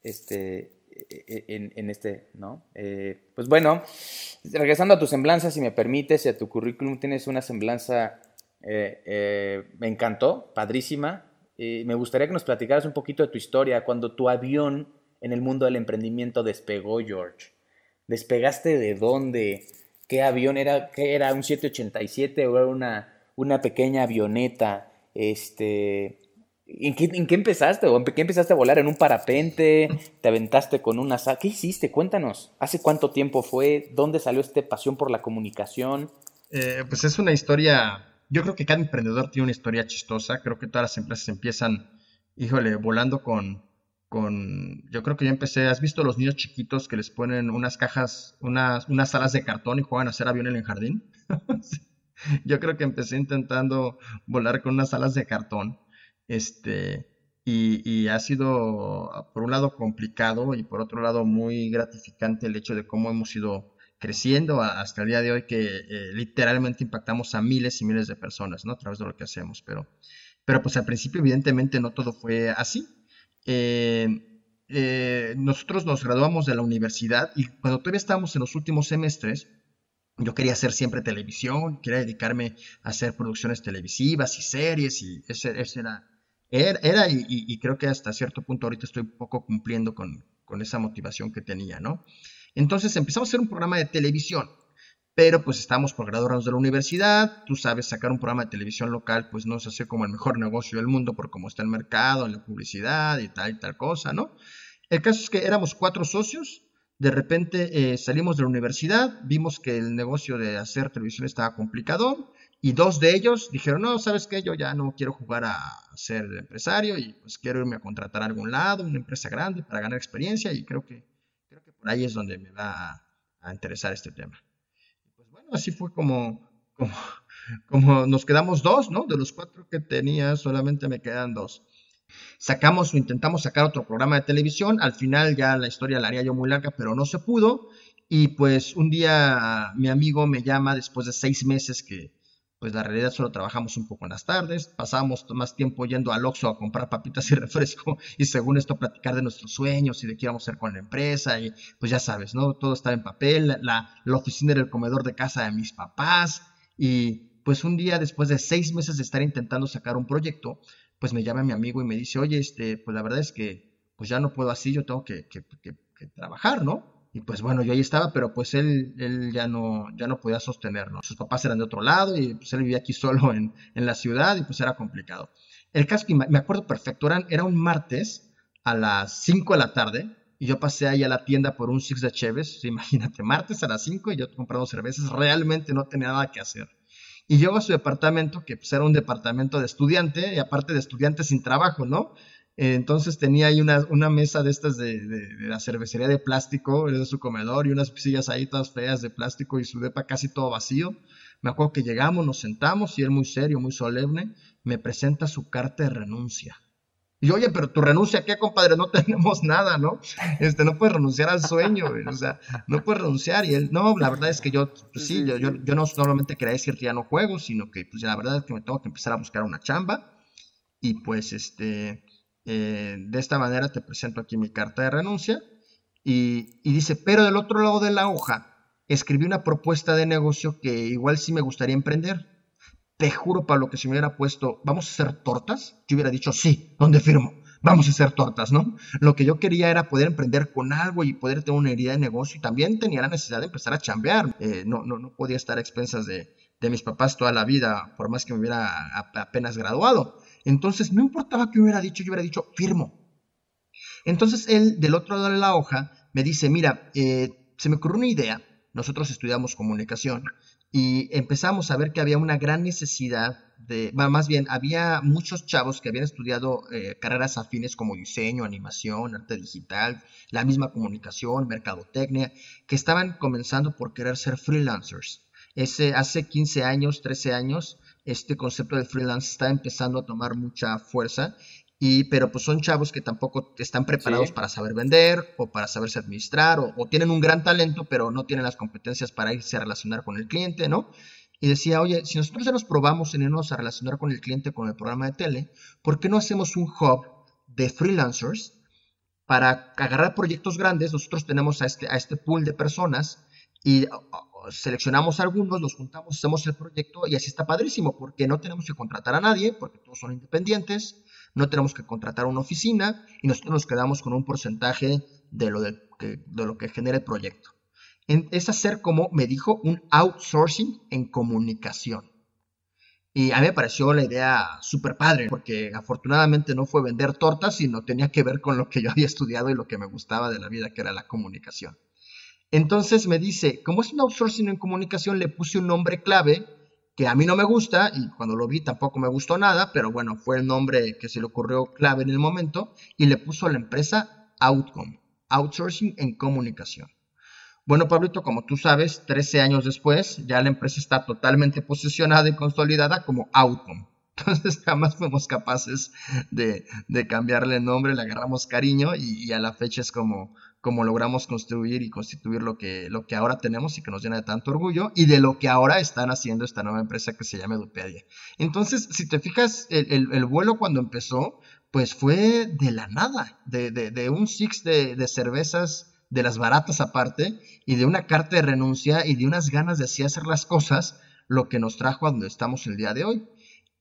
este, e, e, en, este, ¿no? Eh, pues bueno, regresando a tu semblanza, si me permites, y a tu currículum, tienes una semblanza eh, eh, me encantó, padrísima. y me gustaría que nos platicaras un poquito de tu historia, cuando tu avión en el mundo del emprendimiento despegó, George. ¿Despegaste de dónde? ¿Qué avión era? ¿Qué era? ¿Un 787 o era una, una pequeña avioneta? Este, ¿en, qué, ¿En qué empezaste? ¿O en qué empezaste a volar? ¿En un parapente? ¿Te aventaste con una... ¿Qué hiciste? Cuéntanos. ¿Hace cuánto tiempo fue? ¿Dónde salió esta pasión por la comunicación? Eh, pues es una historia yo creo que cada emprendedor tiene una historia chistosa. Creo que todas las empresas empiezan, híjole, volando con, con, yo creo que yo empecé, ¿has visto los niños chiquitos que les ponen unas cajas, unas, unas alas de cartón y juegan a hacer avión en el jardín? yo creo que empecé intentando volar con unas alas de cartón. Este, y, y, ha sido, por un lado, complicado y por otro lado, muy gratificante el hecho de cómo hemos ido creciendo hasta el día de hoy que eh, literalmente impactamos a miles y miles de personas, ¿no? A través de lo que hacemos, pero, pero pues al principio evidentemente no todo fue así. Eh, eh, nosotros nos graduamos de la universidad y cuando todavía estábamos en los últimos semestres, yo quería hacer siempre televisión, quería dedicarme a hacer producciones televisivas y series y ese, era, era, y, creo que hasta cierto punto ahorita estoy un poco cumpliendo con, con esa motivación que tenía, ¿no? Entonces empezamos a hacer un programa de televisión pero pues estamos por graduarnos de la universidad, tú sabes, sacar un programa de televisión local pues no se hace como el mejor negocio del mundo por cómo está el mercado, la publicidad y tal y tal cosa, ¿no? El caso es que éramos cuatro socios, de repente eh, salimos de la universidad, vimos que el negocio de hacer televisión estaba complicado y dos de ellos dijeron, no, ¿sabes qué? Yo ya no quiero jugar a ser empresario y pues quiero irme a contratar a algún lado, una empresa grande para ganar experiencia y creo que, ahí es donde me va a interesar este tema así fue como, como, nos quedamos dos, ¿no? De los cuatro que tenía, solamente me quedan dos. Sacamos o intentamos sacar otro programa de televisión, al final ya la historia la haría yo muy larga, pero no se pudo. Y pues un día mi amigo me llama después de seis meses que, pues la realidad solo trabajamos un poco en las tardes, pasamos más tiempo yendo al Oxxo a comprar papitas y refresco y según esto platicar de nuestros sueños y de qué íbamos a hacer con la empresa y pues ya sabes, ¿no? Todo estaba en papel, la, la oficina era el comedor de casa de mis papás y pues un día después de seis meses de estar intentando sacar un proyecto, pues me llama mi amigo y me dice, oye, este, pues la verdad es que pues ya no puedo así, yo tengo que, que, que trabajar, ¿no? Y pues bueno, yo ahí estaba, pero pues él, él ya, no, ya no podía sostenerlo. Sus papás eran de otro lado y pues él vivía aquí solo en, en la ciudad y pues era complicado. El caso que me acuerdo perfecto, era, era un martes a las 5 de la tarde y yo pasé ahí a la tienda por un Six de Cheves, imagínate, martes a las 5 y yo comprando cervezas, realmente no tenía nada que hacer. Y llego a su departamento, que pues era un departamento de estudiante y aparte de estudiante sin trabajo, ¿no? Entonces tenía ahí una, una mesa de estas de, la cervecería de plástico, de su comedor y unas sillas ahí todas feas de plástico y su depa casi todo vacío. Me acuerdo que llegamos, nos sentamos y él muy serio, muy solemne, me presenta su carta de renuncia. Y oye, pero tu renuncia, ¿qué, compadre? No tenemos nada, ¿no? Este, no puedes renunciar al sueño, o sea, no puedes renunciar. Y él, no, la verdad es que yo, pues sí, yo, yo, no normalmente quería decir que ya no juego, sino que, pues la verdad es que me tengo que empezar a buscar una chamba. Y pues, este, eh, de esta manera te presento aquí mi carta de renuncia. Y, dice, pero del otro lado de la hoja escribí una propuesta de negocio que igual sí me gustaría emprender. Te juro, Pablo, que si me hubiera puesto, ¿vamos a hacer tortas? Yo hubiera dicho, sí, ¿dónde firmo? Vamos a hacer tortas, ¿no? Lo que yo quería era poder emprender con algo y poder tener una idea de negocio y también tenía la necesidad de empezar a chambear. Eh, no, no, no podía estar a expensas de, de mis papás toda la vida, por más que me hubiera apenas graduado. Entonces, no importaba qué hubiera dicho, yo hubiera dicho, firmo. Entonces, él, del otro lado de la hoja, me dice, mira, eh, se me ocurrió una idea, nosotros estudiamos comunicación y empezamos a ver que había una gran necesidad de, más bien, había muchos chavos que habían estudiado eh, carreras afines como diseño, animación, arte digital, la misma comunicación, mercadotecnia, que estaban comenzando por querer ser freelancers. Ese, hace 15 años, 13 años, este concepto de freelance está empezando a tomar mucha fuerza. Y, pero pues son chavos que tampoco están preparados para saber vender o para saberse administrar o, tienen un gran talento pero no tienen las competencias para irse a relacionar con el cliente, ¿no? Y decía, oye, si nosotros ya nos probamos en irnos a relacionar con el cliente con el programa de tele, ¿por qué no hacemos un hub de freelancers para agarrar proyectos grandes? Nosotros tenemos a este, a este pool de personas y seleccionamos algunos, los juntamos, hacemos el proyecto y así está padrísimo, porque no tenemos que contratar a nadie, porque todos son independientes, no tenemos que contratar una oficina y nosotros nos quedamos con un porcentaje de lo, de, de lo que genera el proyecto. es hacer como me dijo un outsourcing en comunicación. Y a mí me pareció la idea súper padre, porque afortunadamente no fue vender tortas, sino tenía que ver con lo que yo había estudiado y lo que me gustaba de la vida, que era la comunicación. Entonces me dice, como es un outsourcing en comunicación, le puse un nombre clave que a mí no me gusta y cuando lo vi tampoco me gustó nada, pero bueno, fue el nombre que se le ocurrió clave en el momento y le puso a la empresa Outcome, Outsourcing en Comunicación. Bueno, Pablito, como tú sabes, 13 años después ya la empresa está totalmente posicionada y consolidada como Outcome. Entonces jamás fuimos capaces de, cambiarle nombre, le agarramos cariño y, a la fecha es como, como logramos construir y constituir lo que, lo que ahora tenemos y que nos llena de tanto orgullo y de lo que ahora están haciendo esta nueva empresa que se llama Edupedia. Entonces, si te fijas, el, vuelo cuando empezó, pues fue de la nada, de, un six de, cervezas de las baratas aparte, y de una carta de renuncia y de unas ganas de así hacer las cosas, lo que nos trajo a donde estamos el día de hoy.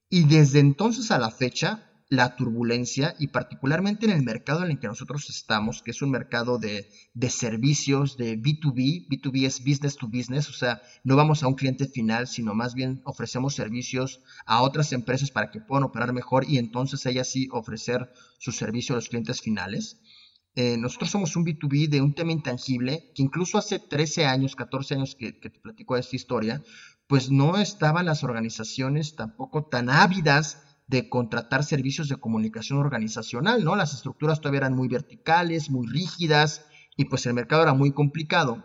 Y desde entonces a la fecha, la turbulencia y particularmente en el mercado en el que nosotros estamos, que es un mercado de, servicios, de B2B, B2B es business to business, o sea, no vamos a un cliente final, sino más bien ofrecemos servicios a otras empresas para que puedan operar mejor y entonces ellas sí ofrecer su servicio a los clientes finales. Eh, nosotros somos un B2B de un tema intangible que incluso hace 13 años, 14 años que, que te platico de esta historia, pues no estaban las organizaciones tampoco tan ávidas de contratar servicios de comunicación organizacional, ¿no? Las estructuras todavía eran muy verticales, muy rígidas, y pues el mercado era muy complicado.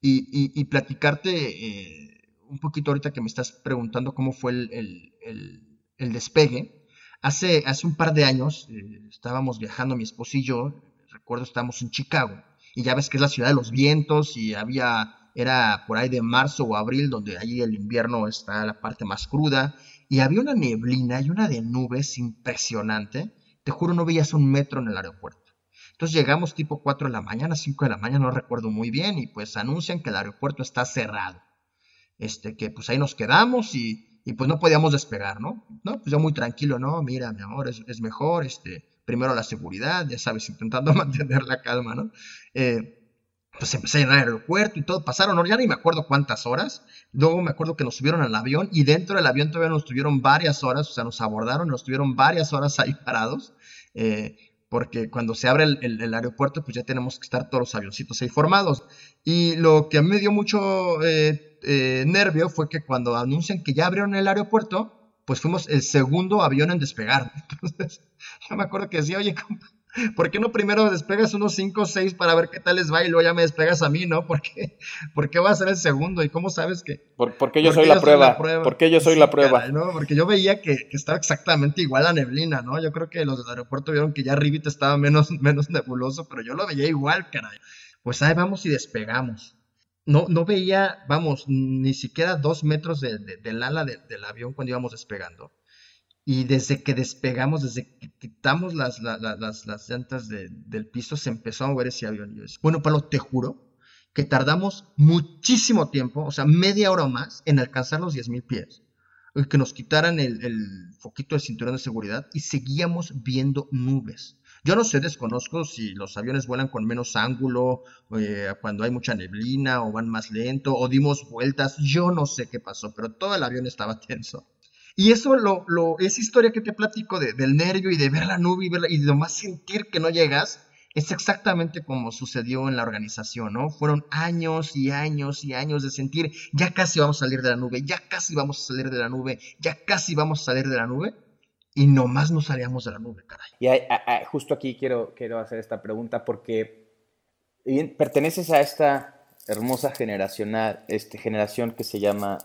Y, platicarte eh, un poquito ahorita que me estás preguntando cómo fue el, despegue. Hace, hace, un par de años eh, estábamos viajando mi esposo y yo, recuerdo estábamos en Chicago, y ya ves que es la ciudad de los vientos y había, era por ahí de marzo o abril, donde allí el invierno está la parte más cruda, y había una neblina y una de nubes impresionante. Te juro, no veías un metro en el aeropuerto. Entonces llegamos tipo 4 de la mañana, 5 de la mañana, no recuerdo muy bien, y pues anuncian que el aeropuerto está cerrado. Este, que pues ahí nos quedamos y, y pues no podíamos despegar, ¿no? No, pues yo muy tranquilo, no, mira, mi amor, es, es mejor, este, primero la seguridad, ya sabes, intentando mantener la calma, ¿no? Eh, pues empecé a llenar el aeropuerto y todo, pasaron, ya ni me acuerdo cuántas horas, luego me acuerdo que nos subieron al avión y dentro del avión todavía nos tuvieron varias horas, o sea, nos abordaron, nos tuvieron varias horas ahí parados, eh, porque cuando se abre el, aeropuerto, pues ya tenemos que estar todos los avioncitos ahí formados. Y lo que a mí me dio mucho eh, eh, nervio fue que cuando anuncian que ya abrieron el aeropuerto, pues fuimos el segundo avión en despegar. Entonces, yo me acuerdo que decía, oye, compa, ¿Por qué no primero despegas unos 5 o 6 para ver qué tal les va y luego ya me despegas a mí, ¿no? ¿Por qué, ¿Por qué va a ser el segundo? ¿Y cómo sabes que...? porque yo, soy, la prueba? ¿Por qué yo soy la prueba? ¿no? Porque yo veía que, estaba exactamente igual la neblina, ¿no? Yo creo que los del aeropuerto vieron que ya arribita estaba menos, menos nebuloso, pero yo lo veía igual, caray. Pues ahí vamos y despegamos. No, no veía, vamos, ni siquiera dos metros del ala del avión cuando íbamos despegando. Y desde que despegamos, desde que quitamos las, las, llantas del piso, se empezó a mover ese avión. bueno, Pablo, te juro que tardamos muchísimo tiempo, o sea, media hora o más, en alcanzar los 10.000 pies. Que nos quitaran el, foquito de cinturón de seguridad y seguíamos viendo nubes. Yo no sé, desconozco si los aviones vuelan con menos ángulo, eh, cuando hay mucha neblina, o van más lento, o dimos vueltas. Yo no sé qué pasó, pero todo el avión estaba tenso. Y eso, lo, lo, esa historia que te platico del nervio y de ver la nube y, verla, y de más sentir que no llegas, es exactamente como sucedió en la organización, ¿no? Fueron años y años y años de sentir, ya casi vamos a salir de la nube, ya casi vamos a salir de la nube, ya casi vamos a salir de la nube, y nomás no salíamos de la nube, caray. Y justo aquí quiero, quiero hacer esta pregunta porque perteneces a esta hermosa generacional, este, generación que se llama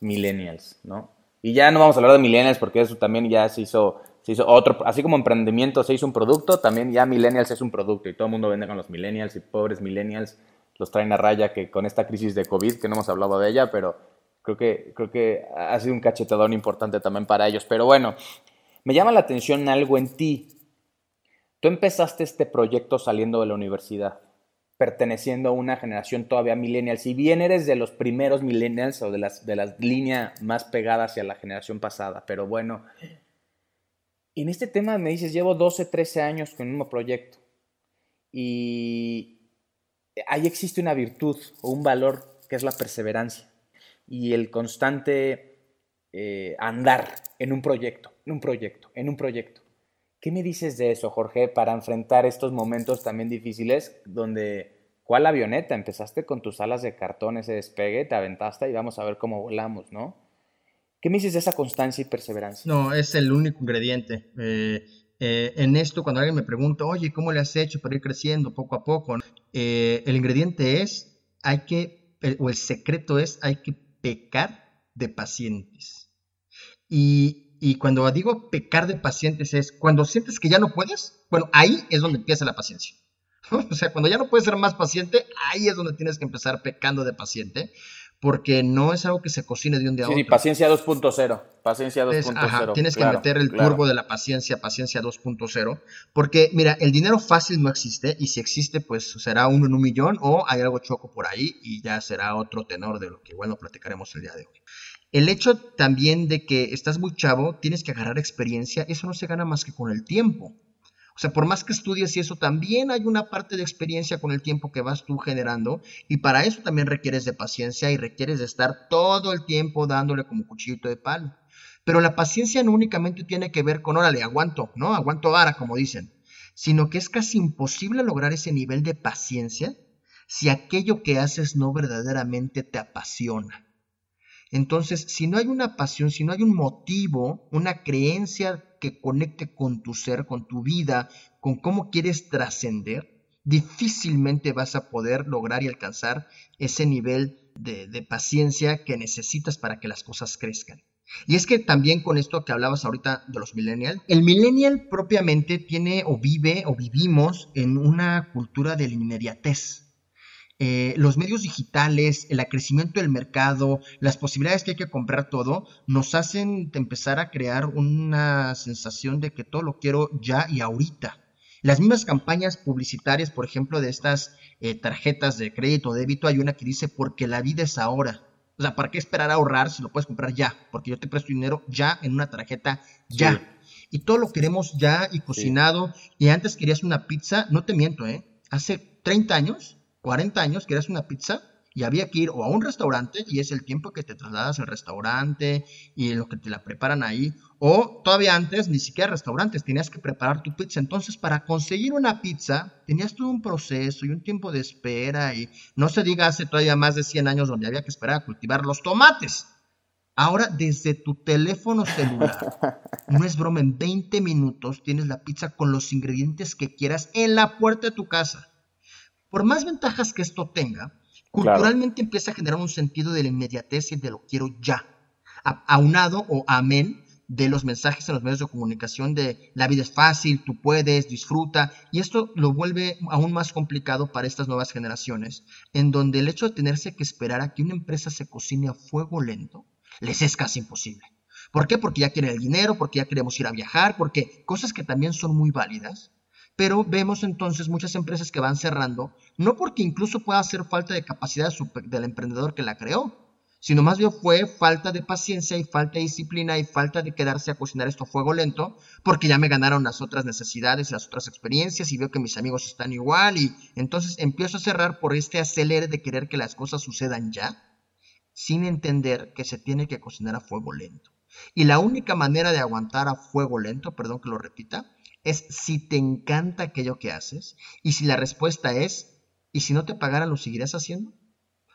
millennials, ¿no? Y ya no vamos a hablar de millennials porque eso también ya se hizo, se hizo otro, así como emprendimiento se hizo un producto, también ya millennials es un producto y todo el mundo vende con los millennials y pobres millennials los traen a raya que con esta crisis de COVID, que no hemos hablado de ella, pero creo que, creo que ha sido un cachetadón importante también para ellos. Pero bueno, me llama la atención algo en ti. Tú empezaste este proyecto saliendo de la universidad perteneciendo a una generación todavía millennial. Si bien eres de los primeros millennials o de las, de las líneas más pegadas hacia la generación pasada, pero bueno, en este tema me dices, llevo 12, 13 años con un mismo proyecto y ahí existe una virtud o un valor que es la perseverancia y el constante eh, andar en un proyecto, en un proyecto, en un proyecto. ¿Qué me dices de eso, Jorge, para enfrentar estos momentos también difíciles donde, ¿cuál avioneta? Empezaste con tus alas de cartón, ese despegue, te aventaste y vamos a ver cómo volamos, ¿no? ¿Qué me dices de esa constancia y perseverancia? No, es el único ingrediente. Eh, eh, en esto, cuando alguien me pregunta, oye, ¿cómo le has hecho para ir creciendo poco a poco? Eh, el ingrediente es, hay que, o el secreto es, hay que pecar de pacientes. Y y cuando digo pecar de pacientes es cuando sientes que ya no puedes, bueno, ahí es donde empieza la paciencia. O sea, cuando ya no puedes ser más paciente, ahí es donde tienes que empezar pecando de paciente. porque no es algo que se cocine de un día a otro. sí, paciencia 2.0. Paciencia Es- 2.0. ajá, tienes claro, que meter el claro. turbo de la paciencia, paciencia 2.0, porque mira, el dinero fácil no existe y si existe pues será uno en un millón o hay algo choco por ahí y ya será otro tenor de lo que igual no platicaremos el día de hoy. El hecho también de que estás muy chavo, tienes que agarrar experiencia, eso no se gana más que con el tiempo. O sea, por más que estudies y eso, también hay una parte de experiencia con el tiempo que vas tú generando y para eso también requieres de paciencia y requieres de estar todo el tiempo dándole como cuchillito de palo. Pero la paciencia no únicamente tiene que ver con, órale, aguanto, ¿no? Aguanto vara, como dicen, sino que es casi imposible lograr ese nivel de paciencia si aquello que haces no verdaderamente te apasiona. Entonces, si no hay una pasión, si no hay un motivo, una creencia que conecte con tu ser, con tu vida, con cómo quieres trascender, difícilmente vas a poder lograr y alcanzar ese nivel de, paciencia que necesitas para que las cosas crezcan. Y es que también con esto que hablabas ahorita de los millennials, el millennial propiamente tiene o vive o vivimos en una cultura de la inmediatez. Eh, los medios digitales, el crecimiento del mercado, las posibilidades que hay que comprar todo, nos hacen empezar a crear una sensación de que todo lo quiero ya y ahorita. Las mismas campañas publicitarias, por ejemplo, de estas eh, tarjetas de crédito o débito, hay una que dice porque la vida es ahora. O sea, ¿para qué esperar a ahorrar si lo puedes comprar ya? Porque yo te presto dinero ya en una tarjeta ya. Sí. Y todo lo queremos ya y cocinado. Y antes querías una pizza, no te miento, ¿eh? Hace 30 años 40 años querías una pizza y había que ir o a un restaurante y es el tiempo que te trasladas al restaurante y lo que te la preparan ahí o todavía antes ni siquiera restaurantes tenías que preparar tu pizza. Entonces para conseguir una pizza tenías todo un proceso y un tiempo de espera y no se diga hace todavía más de 100 años donde había que esperar a cultivar los tomates. Ahora desde tu teléfono celular no es broma en 20 minutos tienes la pizza con los ingredientes que quieras en la puerta de tu casa por más ventajas que esto tenga, culturalmente claro. empieza a generar un sentido de la inmediatez y de lo quiero ya, aunado o amén de los mensajes en los medios de comunicación de la vida es fácil, tú puedes, disfruta, y esto lo vuelve aún más complicado para estas nuevas generaciones, en donde el hecho de tenerse que esperar a que una empresa se cocine a fuego lento les es casi imposible. ¿Por qué? Porque ya quieren el dinero, porque ya queremos ir a viajar, porque cosas que también son muy válidas, pero vemos entonces muchas empresas que van cerrando, no porque incluso pueda hacer falta de capacidad del emprendedor que la creó, sino más bien fue falta de paciencia y falta de disciplina y falta de quedarse a cocinar esto a fuego lento, porque ya me ganaron las otras necesidades las otras experiencias y veo que mis amigos están igual y entonces empiezo a cerrar por este acelere de querer que las cosas sucedan ya, sin entender que se tiene que cocinar a fuego lento. Y la única manera de aguantar a fuego lento, perdón que lo repita, es si te encanta aquello que haces y si la respuesta es, ¿y si no te pagaran lo seguirías haciendo?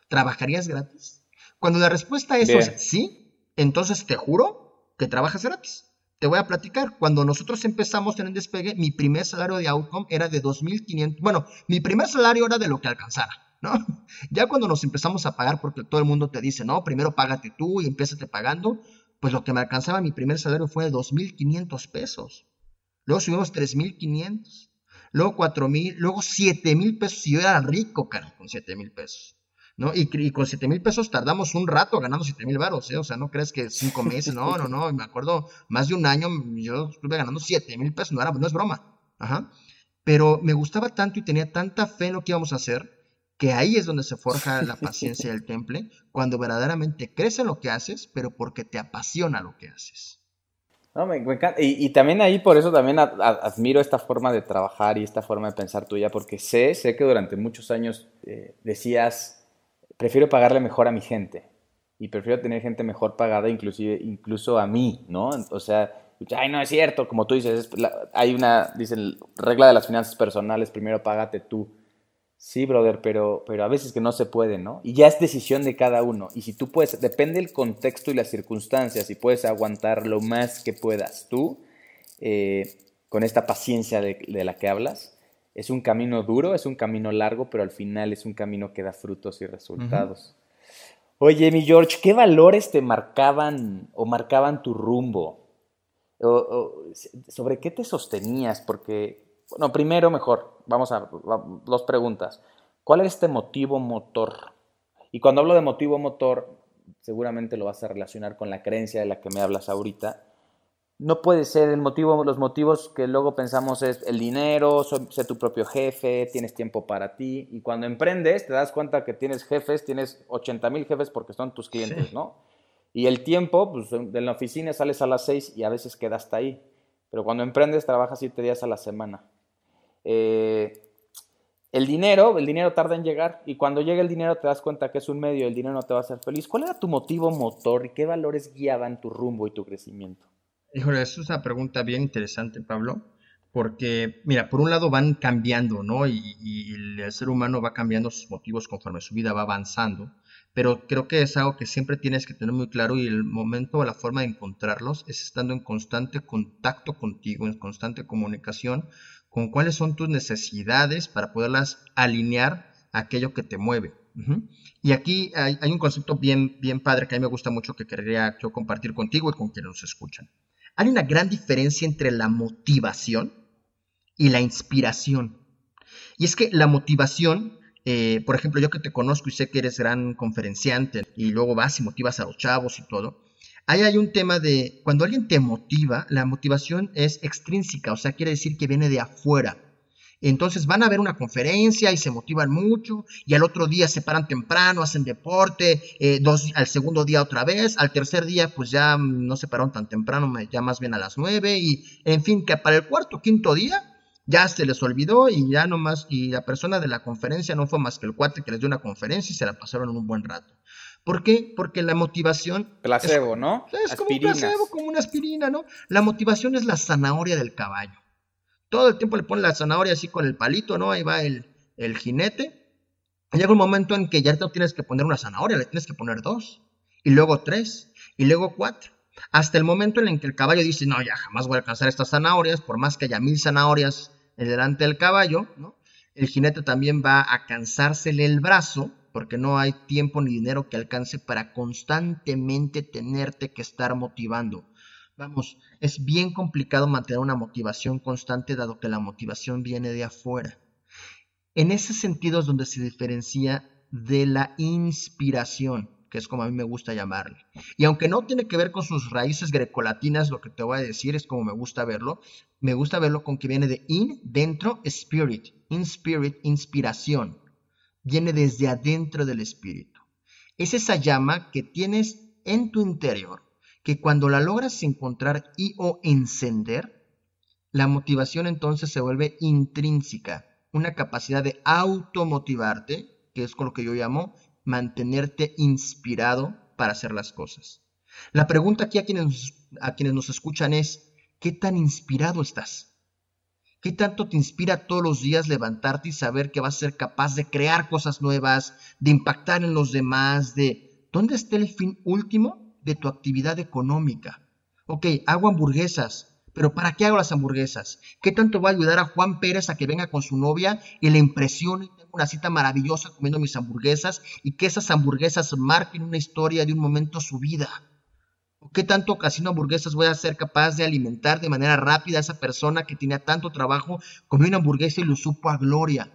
¿Trabajarías gratis? Cuando la respuesta a eso Bien. es sí, entonces te juro que trabajas gratis. Te voy a platicar. Cuando nosotros empezamos en el despegue, mi primer salario de Outcome era de 2.500. Bueno, mi primer salario era de lo que alcanzara, ¿no? Ya cuando nos empezamos a pagar, porque todo el mundo te dice, no, primero págate tú y empiezate pagando, pues lo que me alcanzaba mi primer salario fue de 2.500 pesos. Luego subimos 3.500. Luego 4.000. Luego 7.000 pesos. Y yo era rico, cara, con 7.000 pesos. ¿No? Y, y con 7.000 pesos tardamos un rato ganando 7.000 varos, ¿eh? O sea, no crees que 5 meses. No, no, no. Me acuerdo, más de un año yo estuve ganando 7.000 pesos. No, era, no es broma. Ajá. Pero me gustaba tanto y tenía tanta fe en lo que íbamos a hacer que ahí es donde se forja la paciencia del temple, cuando verdaderamente crece en lo que haces, pero porque te apasiona lo que haces. No, me, me encanta. Y, y, también ahí por eso también admiro esta forma de trabajar y esta forma de pensar tuya, porque sé, sé que durante muchos años eh, decías, prefiero pagarle mejor a mi gente y prefiero tener gente mejor pagada, inclusive incluso a mí, ¿no? O sea, ay, no es cierto, como tú dices, es, la, hay una, dicen, regla de las finanzas personales, primero págate tú. Sí, brother, pero, pero a veces que no se puede, ¿no? Y ya es decisión de cada uno. Y si tú puedes, depende del contexto y las circunstancias, y puedes aguantar lo más que puedas tú, eh, con esta paciencia de, de, la que hablas, es un camino duro, es un camino largo, pero al final es un camino que da frutos y resultados. Uh -huh. Oye, mi George, ¿qué valores te marcaban o marcaban tu rumbo? O, o, ¿Sobre qué te sostenías? Porque bueno, primero mejor, vamos a dos preguntas. ¿Cuál es este motivo motor? Y cuando hablo de motivo motor, seguramente lo vas a relacionar con la creencia de la que me hablas ahorita. No puede ser el motivo, los motivos que luego pensamos es el dinero, ser tu propio jefe, tienes tiempo para ti. Y cuando emprendes, te das cuenta que tienes jefes, tienes 80 mil jefes porque son tus clientes, ¿no? Y el tiempo, pues de la oficina sales a las 6 y a veces quedas hasta ahí. Pero cuando emprendes, trabajas 7 días a la semana. Eh, el dinero, el dinero tarda en llegar y cuando llega el dinero te das cuenta que es un medio, el dinero no te va a hacer feliz. ¿Cuál era tu motivo motor y qué valores guiaban tu rumbo y tu crecimiento? Híjole, es una pregunta bien interesante, Pablo, porque, mira, por un lado van cambiando, ¿no? Y, y, el ser humano va cambiando sus motivos conforme su vida va avanzando, pero creo que es algo que siempre tienes que tener muy claro y el momento o la forma de encontrarlos es estando en constante contacto contigo, en constante comunicación con cuáles son tus necesidades para poderlas alinear a aquello que te mueve. Y aquí hay, un concepto bien, bien padre que a mí me gusta mucho que querría yo compartir contigo y con quienes nos escuchan. Hay una gran diferencia entre la motivación y la inspiración. Y es que la motivación, eh, por ejemplo, yo que te conozco y sé que eres gran conferenciante y luego vas y motivas a los chavos y todo, Ahí hay un tema de cuando alguien te motiva, la motivación es extrínseca, o sea, quiere decir que viene de afuera. Entonces van a ver una conferencia y se motivan mucho y al otro día se paran temprano, hacen deporte, eh, dos, al segundo día otra vez, al tercer día pues ya no se pararon tan temprano, ya más bien a las nueve y en fin, que para el cuarto, quinto día ya se les olvidó y ya nomás, y la persona de la conferencia no fue más que el cuate que les dio una conferencia y se la pasaron un buen rato. ¿Por qué? Porque la motivación... Placebo, ¿no? Es como un placebo, como una aspirina, ¿no? La motivación es la zanahoria del caballo. Todo el tiempo le ponen la zanahoria así con el palito, ¿no? Ahí va el, el jinete. Llega un momento en que ya no tienes que poner una zanahoria, le tienes que poner dos. Y luego tres. Y luego cuatro. Hasta el momento en el que el caballo dice, no, ya jamás voy a alcanzar estas zanahorias, por más que haya mil zanahorias delante del caballo, ¿no? El jinete también va a cansársele el brazo porque no hay tiempo ni dinero que alcance para constantemente tenerte que estar motivando. Vamos, es bien complicado mantener una motivación constante dado que la motivación viene de afuera. En ese sentido es donde se diferencia de la inspiración, que es como a mí me gusta llamarle. Y aunque no tiene que ver con sus raíces grecolatinas, lo que te voy a decir es como me gusta verlo, me gusta verlo con que viene de in, dentro, spirit, in spirit, inspiración viene desde adentro del espíritu. Es esa llama que tienes en tu interior, que cuando la logras encontrar y o encender, la motivación entonces se vuelve intrínseca, una capacidad de automotivarte, que es con lo que yo llamo mantenerte inspirado para hacer las cosas. La pregunta aquí a quienes, a quienes nos escuchan es, ¿qué tan inspirado estás? ¿Qué tanto te inspira todos los días levantarte y saber que vas a ser capaz de crear cosas nuevas, de impactar en los demás, de dónde está el fin último de tu actividad económica? Ok, hago hamburguesas, pero ¿para qué hago las hamburguesas? ¿Qué tanto va a ayudar a Juan Pérez a que venga con su novia y le impresione y tenga una cita maravillosa comiendo mis hamburguesas y que esas hamburguesas marquen una historia de un momento su vida? ¿Qué tanto casino hamburguesas voy a ser capaz de alimentar de manera rápida a esa persona que tenía tanto trabajo, comió una hamburguesa y lo supo a gloria?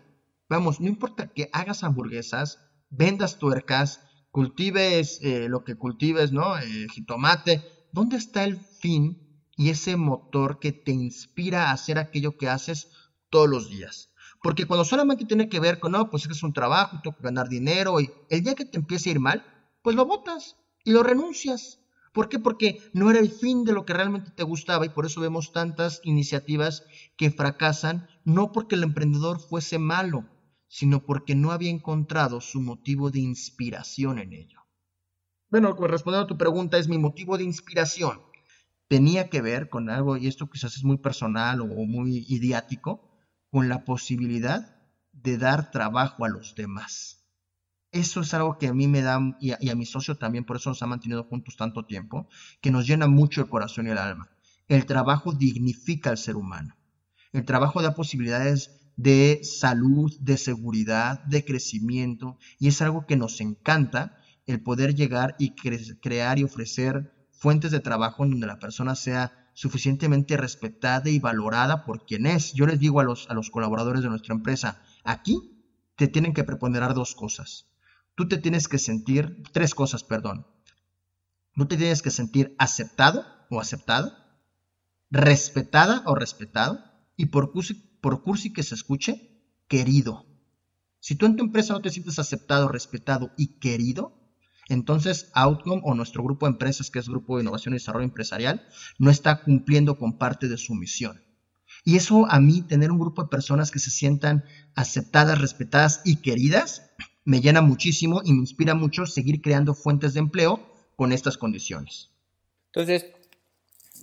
Vamos, no importa que hagas hamburguesas, vendas tuercas, cultives eh, lo que cultives, ¿no? Eh, jitomate. ¿Dónde está el fin y ese motor que te inspira a hacer aquello que haces todos los días? Porque cuando solamente tiene que ver con, no, pues es un trabajo, tengo que ganar dinero, y el día que te empiece a ir mal, pues lo botas y lo renuncias. ¿Por qué? Porque no era el fin de lo que realmente te gustaba y por eso vemos tantas iniciativas que fracasan, no porque el emprendedor fuese malo, sino porque no había encontrado su motivo de inspiración en ello. Bueno, respondiendo a tu pregunta, es mi motivo de inspiración. Tenía que ver con algo, y esto quizás es muy personal o muy idiático, con la posibilidad de dar trabajo a los demás. Eso es algo que a mí me da, y a, mi socio también, por eso nos ha mantenido juntos tanto tiempo, que nos llena mucho el corazón y el alma. El trabajo dignifica al ser humano. El trabajo da posibilidades de salud, de seguridad, de crecimiento, y es algo que nos encanta el poder llegar y crear y ofrecer fuentes de trabajo en donde la persona sea suficientemente respetada y valorada por quien es. Yo les digo a los, a los colaboradores de nuestra empresa, aquí te tienen que preponderar dos cosas tú te tienes que sentir, tres cosas, perdón. Tú te tienes que sentir aceptado o aceptada, respetada o respetado, y por cursi, por que se escuche, querido. Si tú en tu empresa no te sientes aceptado, respetado y querido, entonces Outcome o nuestro grupo de empresas, que es Grupo de Innovación y Desarrollo Empresarial, no está cumpliendo con parte de su misión. Y eso a mí, tener un grupo de personas que se sientan aceptadas, respetadas y queridas, me llena muchísimo y me inspira mucho seguir creando fuentes de empleo con estas condiciones. Entonces,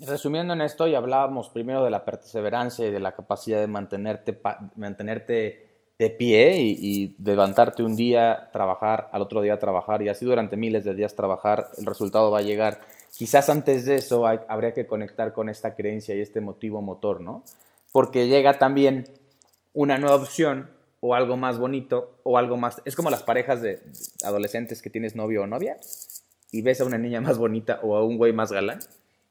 resumiendo en esto, y hablábamos primero de la perseverancia y de la capacidad de mantenerte, mantenerte de pie y, levantarte un día, trabajar, al otro día trabajar y así durante miles de días trabajar, el resultado va a llegar. Quizás antes de eso habría que conectar con esta creencia y este motivo motor, ¿no? Porque llega también una nueva opción o algo más bonito o algo más... Es como las parejas de adolescentes que tienes novio o novia y ves a una niña más bonita o a un güey más galán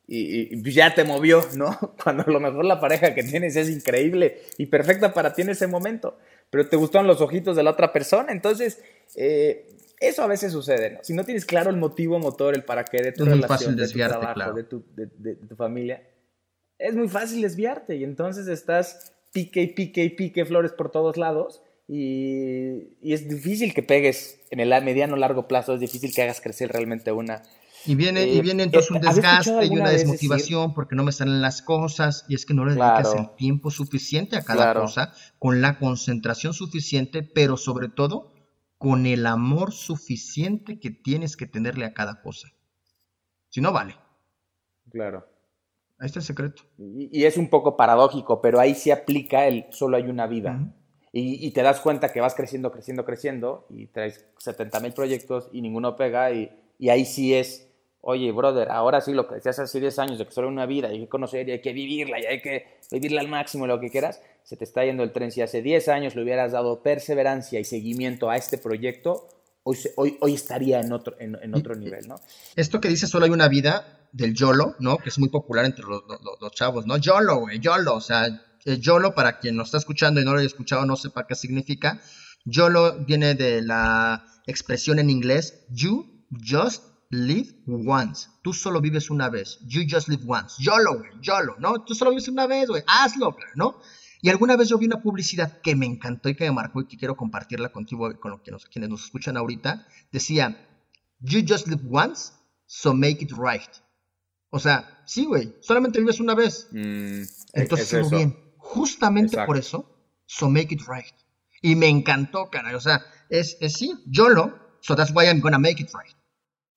y, y, ya te movió, ¿no? Cuando a lo mejor la pareja que tienes es increíble y perfecta para ti en ese momento pero te gustan los ojitos de la otra persona. Entonces, eh, eso a veces sucede, ¿no? Si no tienes claro el motivo motor, el para qué de tu relación, de tu trabajo, de, tu, de, tu familia, es muy fácil desviarte y entonces estás pique y pique y pique flores por todos lados y, y es difícil que pegues en el mediano largo plazo, es difícil que hagas crecer realmente una, y viene, y eh, viene entonces un desgaste y una desmotivación porque no me salen las cosas y es que no le dedicas el tiempo suficiente a cada cosa, con la concentración suficiente, pero sobre todo con el amor suficiente que tienes que tenerle a cada cosa. Si no, vale. Claro. Ahí está el secreto. Y, es un poco paradójico, pero ahí se aplica el solo hay una vida. y, y, te das cuenta que vas creciendo, creciendo, creciendo y traes 70 mil proyectos y ninguno pega y, y ahí sí es oye, brother, ahora sí lo que decías hace 10 años de que solo una vida, hay que conocer y hay que vivirla y hay que vivirla al máximo, lo que quieras, se te está yendo el tren. Si hace 10 años le hubieras dado perseverancia y seguimiento a este proyecto, hoy, hoy, hoy estaría en otro, en, otro nivel, ¿no? Esto que dice solo hay una vida del YOLO, ¿no? Que es muy popular entre los, chavos, ¿no? YOLO, güey, YOLO, o sea, YOLO, para quien nos está escuchando y no lo haya escuchado, no sepa qué significa. YOLO viene de la expresión en inglés, you just live once. Tú solo vives una vez. You just live once. YOLO, güey. YOLO, ¿no? Tú solo vives una vez, güey. Hazlo, ¿no? Y alguna vez yo vi una publicidad que me encantó y que me marcó y que quiero compartirla contigo con los que nos, quienes nos escuchan ahorita. Decía, You just live once, so make it right. O sea, sí, güey. Solamente vives una vez. Mm, Entonces, es bien. Justamente por eso, so make it right. Y me encantó, caray. O sea, es, es sí, YOLO, so that's why I'm gonna make it right.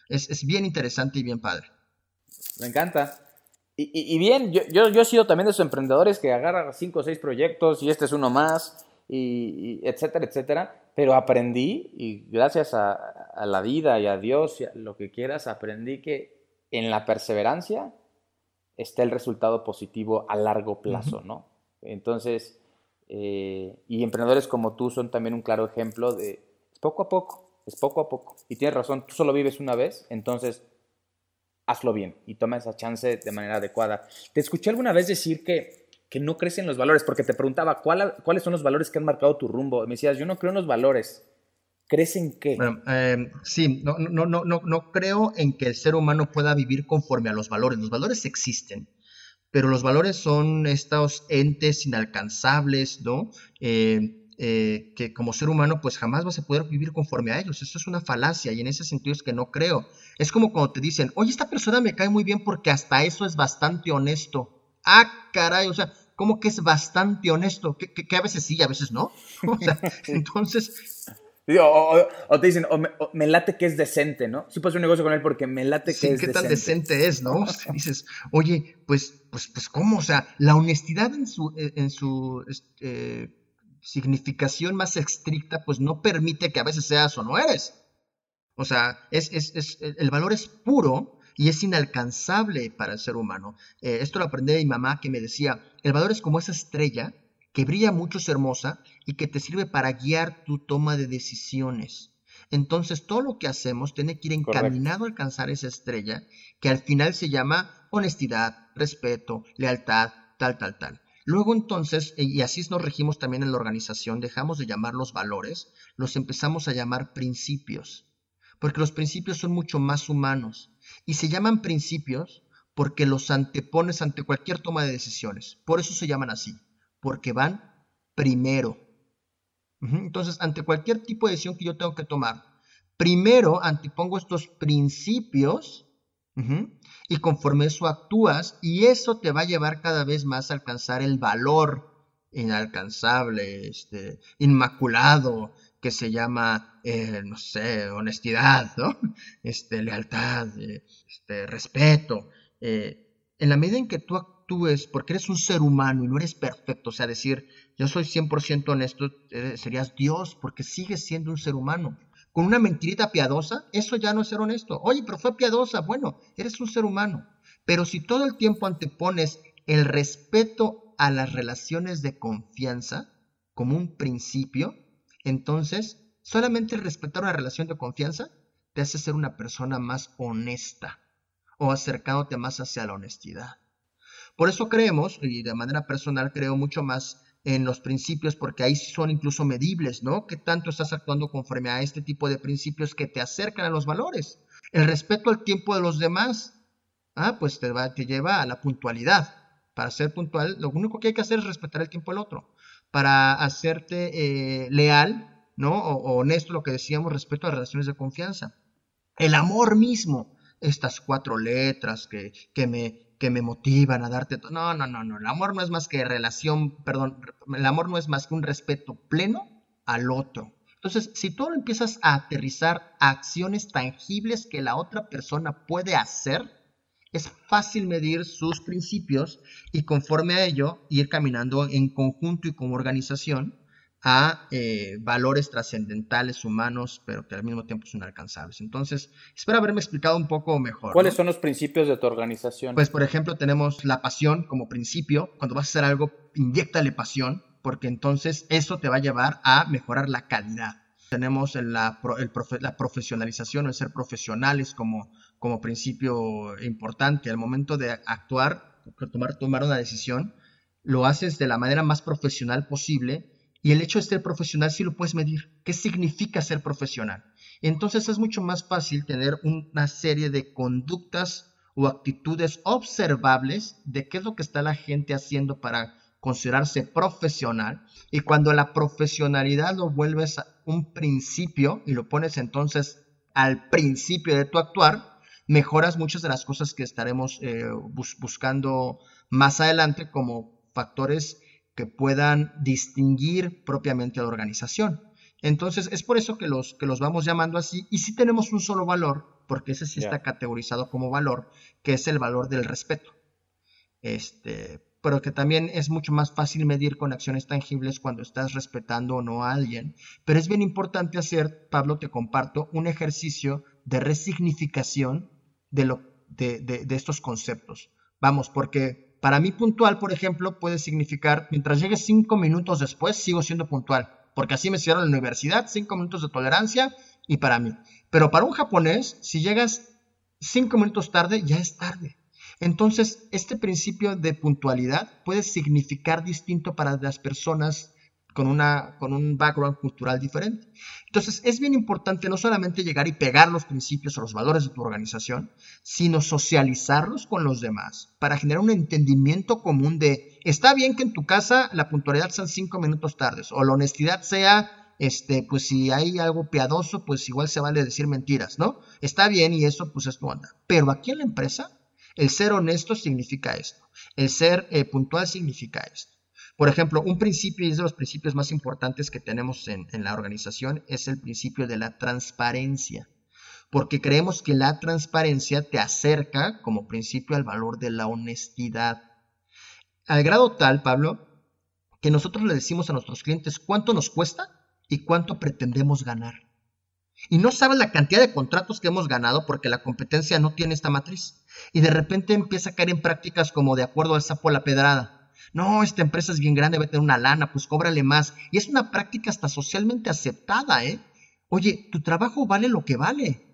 Es, bien interesante y bien padre. Me encanta. Y, bien, yo, yo, he sido también de esos emprendedores que agarran cinco o seis proyectos y este es uno más, y, etcétera, etcétera. Pero aprendí, y gracias a, la vida y a Dios y a lo que quieras, aprendí que en la perseverancia está el resultado positivo a largo plazo, ¿no? Entonces, eh, y emprendedores como tú son también un claro ejemplo de poco a poco, es poco a poco. Y tienes razón, tú solo vives una vez, entonces hazlo bien y toma esa chance de manera adecuada. Te escuché alguna vez decir que, que no crecen los valores, porque te preguntaba cuáles son los valores que han marcado tu rumbo. me decías, yo no creo en los valores. ¿Crees en qué? Em, sí, no, no, no, no, no creo en que el ser humano pueda vivir conforme a los valores. Los valores existen, pero los valores son estos entes inalcanzables, ¿no? Eh, eh, que como ser humano pues jamás vas a poder vivir conforme a ellos. Eso es una falacia y en ese sentido es que no creo. Es como cuando te dicen, oye, esta persona me cae muy bien porque hasta eso es bastante honesto. Ah, caray, o sea, ¿cómo que es bastante honesto? Que, a veces sí, a veces no. O sea, entonces... O, te dicen, o me, late que es decente, ¿no? Sí puedes hacer un negocio con él porque me late que sí, es ¿qué tan decente es, no? Dices, oye, pues, pues, pues, ¿cómo? O sea, la honestidad en su, en su, este, significación más estricta, pues no permite que a veces seas o no eres. O sea, es, es, el valor es puro y es inalcanzable para el ser humano. Eh, esto lo aprendí de mi mamá que me decía, el valor es como esa estrella que brilla mucho, es hermosa y que te sirve para guiar tu toma de decisiones. Entonces todo lo que hacemos tiene que ir encaminado a alcanzar esa estrella que al final se llama honestidad, respeto, lealtad, tal, tal, tal. Luego entonces, y así nos regimos también en la organización, dejamos de llamarlos valores, los empezamos a llamar principios, porque los principios son mucho más humanos. Y se llaman principios porque los antepones ante cualquier toma de decisiones. Por eso se llaman así, porque van primero. Entonces, ante cualquier tipo de decisión que yo tengo que tomar, primero antepongo estos principios y conforme eso actúas y eso te va a llevar cada vez más a alcanzar el valor inalcanzable, este, inmaculado, que se llama, eh, no sé, honestidad. Este, lealtad, eh, este, respeto. Eh, en la medida en que tú actúes, porque eres un ser humano y no eres perfecto, o sea, decir, yo soy 100% honesto, serías Dios, porque sigues siendo un ser humano. Con una mentirita piadosa, eso ya no es ser honesto. Oye, pero fue piadosa, bueno, eres un ser humano. Pero si todo el tiempo antepones el respeto a las relaciones de confianza como un principio, entonces solamente respetar una relación de confianza te hace ser una persona más honesta o acercándote más hacia la honestidad. Por eso creemos, y de manera personal creo mucho más en los principios, porque ahí son incluso medibles, ¿no? ¿Qué tanto estás actuando conforme a este tipo de principios que te acercan a los valores? El respeto al tiempo de los demás, ah, pues te, va, te lleva a la puntualidad. Para ser puntual, lo único que hay que hacer es respetar el tiempo del otro. Para hacerte eh, leal, ¿no? O, o honesto, lo que decíamos, respecto a relaciones de confianza. El amor mismo estas cuatro letras que, que, me, que me motivan a darte... No, no, no, no. El amor no es más que relación, perdón, el amor no es más que un respeto pleno al otro. Entonces, si tú empiezas a aterrizar a acciones tangibles que la otra persona puede hacer, es fácil medir sus principios y conforme a ello ir caminando en conjunto y como organización a eh, valores trascendentales humanos, pero que al mismo tiempo son alcanzables. Entonces, espero haberme explicado un poco mejor. ¿Cuáles son los principios de tu organización? Pues, por ejemplo, tenemos la pasión como principio. Cuando vas a hacer algo, inyectale pasión, porque entonces eso te va a llevar a mejorar la calidad. Tenemos la, la profesionalización, el ser profesionales como, como principio importante. Al momento de actuar, tomar, tomar una decisión, lo haces de la manera más profesional posible y el hecho de ser profesional sí lo puedes medir. ¿Qué significa ser profesional? Entonces es mucho más fácil tener una serie de conductas o actitudes observables de qué es lo que está la gente haciendo para considerarse profesional. Y cuando la profesionalidad lo vuelves un principio y lo pones entonces al principio de tu actuar, mejoras muchas de las cosas que estaremos eh, buscando más adelante como factores que puedan distinguir propiamente a la organización. Entonces, es por eso que los, que los vamos llamando así. Y si tenemos un solo valor, porque ese sí está categorizado como valor, que es el valor del respeto. Este, pero que también es mucho más fácil medir con acciones tangibles cuando estás respetando o no a alguien. Pero es bien importante hacer, Pablo, te comparto, un ejercicio de resignificación de, lo, de, de estos conceptos. Vamos, porque para mí puntual, por ejemplo, puede significar, mientras llegue cinco minutos después, sigo siendo puntual, porque así me cierro la universidad, cinco minutos de tolerancia y para mí. Pero para un japonés, si llegas cinco minutos tarde, ya es tarde. Entonces, este principio de puntualidad puede significar distinto para las personas con, una, con un background cultural diferente. Entonces, es bien importante no solamente llegar y pegar los principios o los valores de tu organización, sino socializarlos con los demás para generar un entendimiento común de, está bien que en tu casa la puntualidad sean cinco minutos tardes o la honestidad sea, este, pues si hay algo piadoso, pues igual se vale decir mentiras, ¿no? Está bien y eso pues es tu onda. Pero aquí en la empresa, el ser honesto significa esto, el ser eh, puntual significa esto. Por ejemplo, un principio, y es de los principios más importantes que tenemos en, la organización, es el principio de la transparencia. Porque creemos que la transparencia te acerca como principio al valor de la honestidad. Al grado tal, Pablo, que nosotros le decimos a nuestros clientes cuánto nos cuesta y cuánto pretendemos ganar. Y no sabes la cantidad de contratos que hemos ganado porque la competencia no tiene esta matriz. Y de repente empieza a caer en prácticas como de acuerdo al sapo a la pedrada no, esta empresa es bien grande, va a tener una lana, pues cóbrale más. Y es una práctica hasta socialmente aceptada, ¿eh? Oye, tu trabajo vale lo que vale.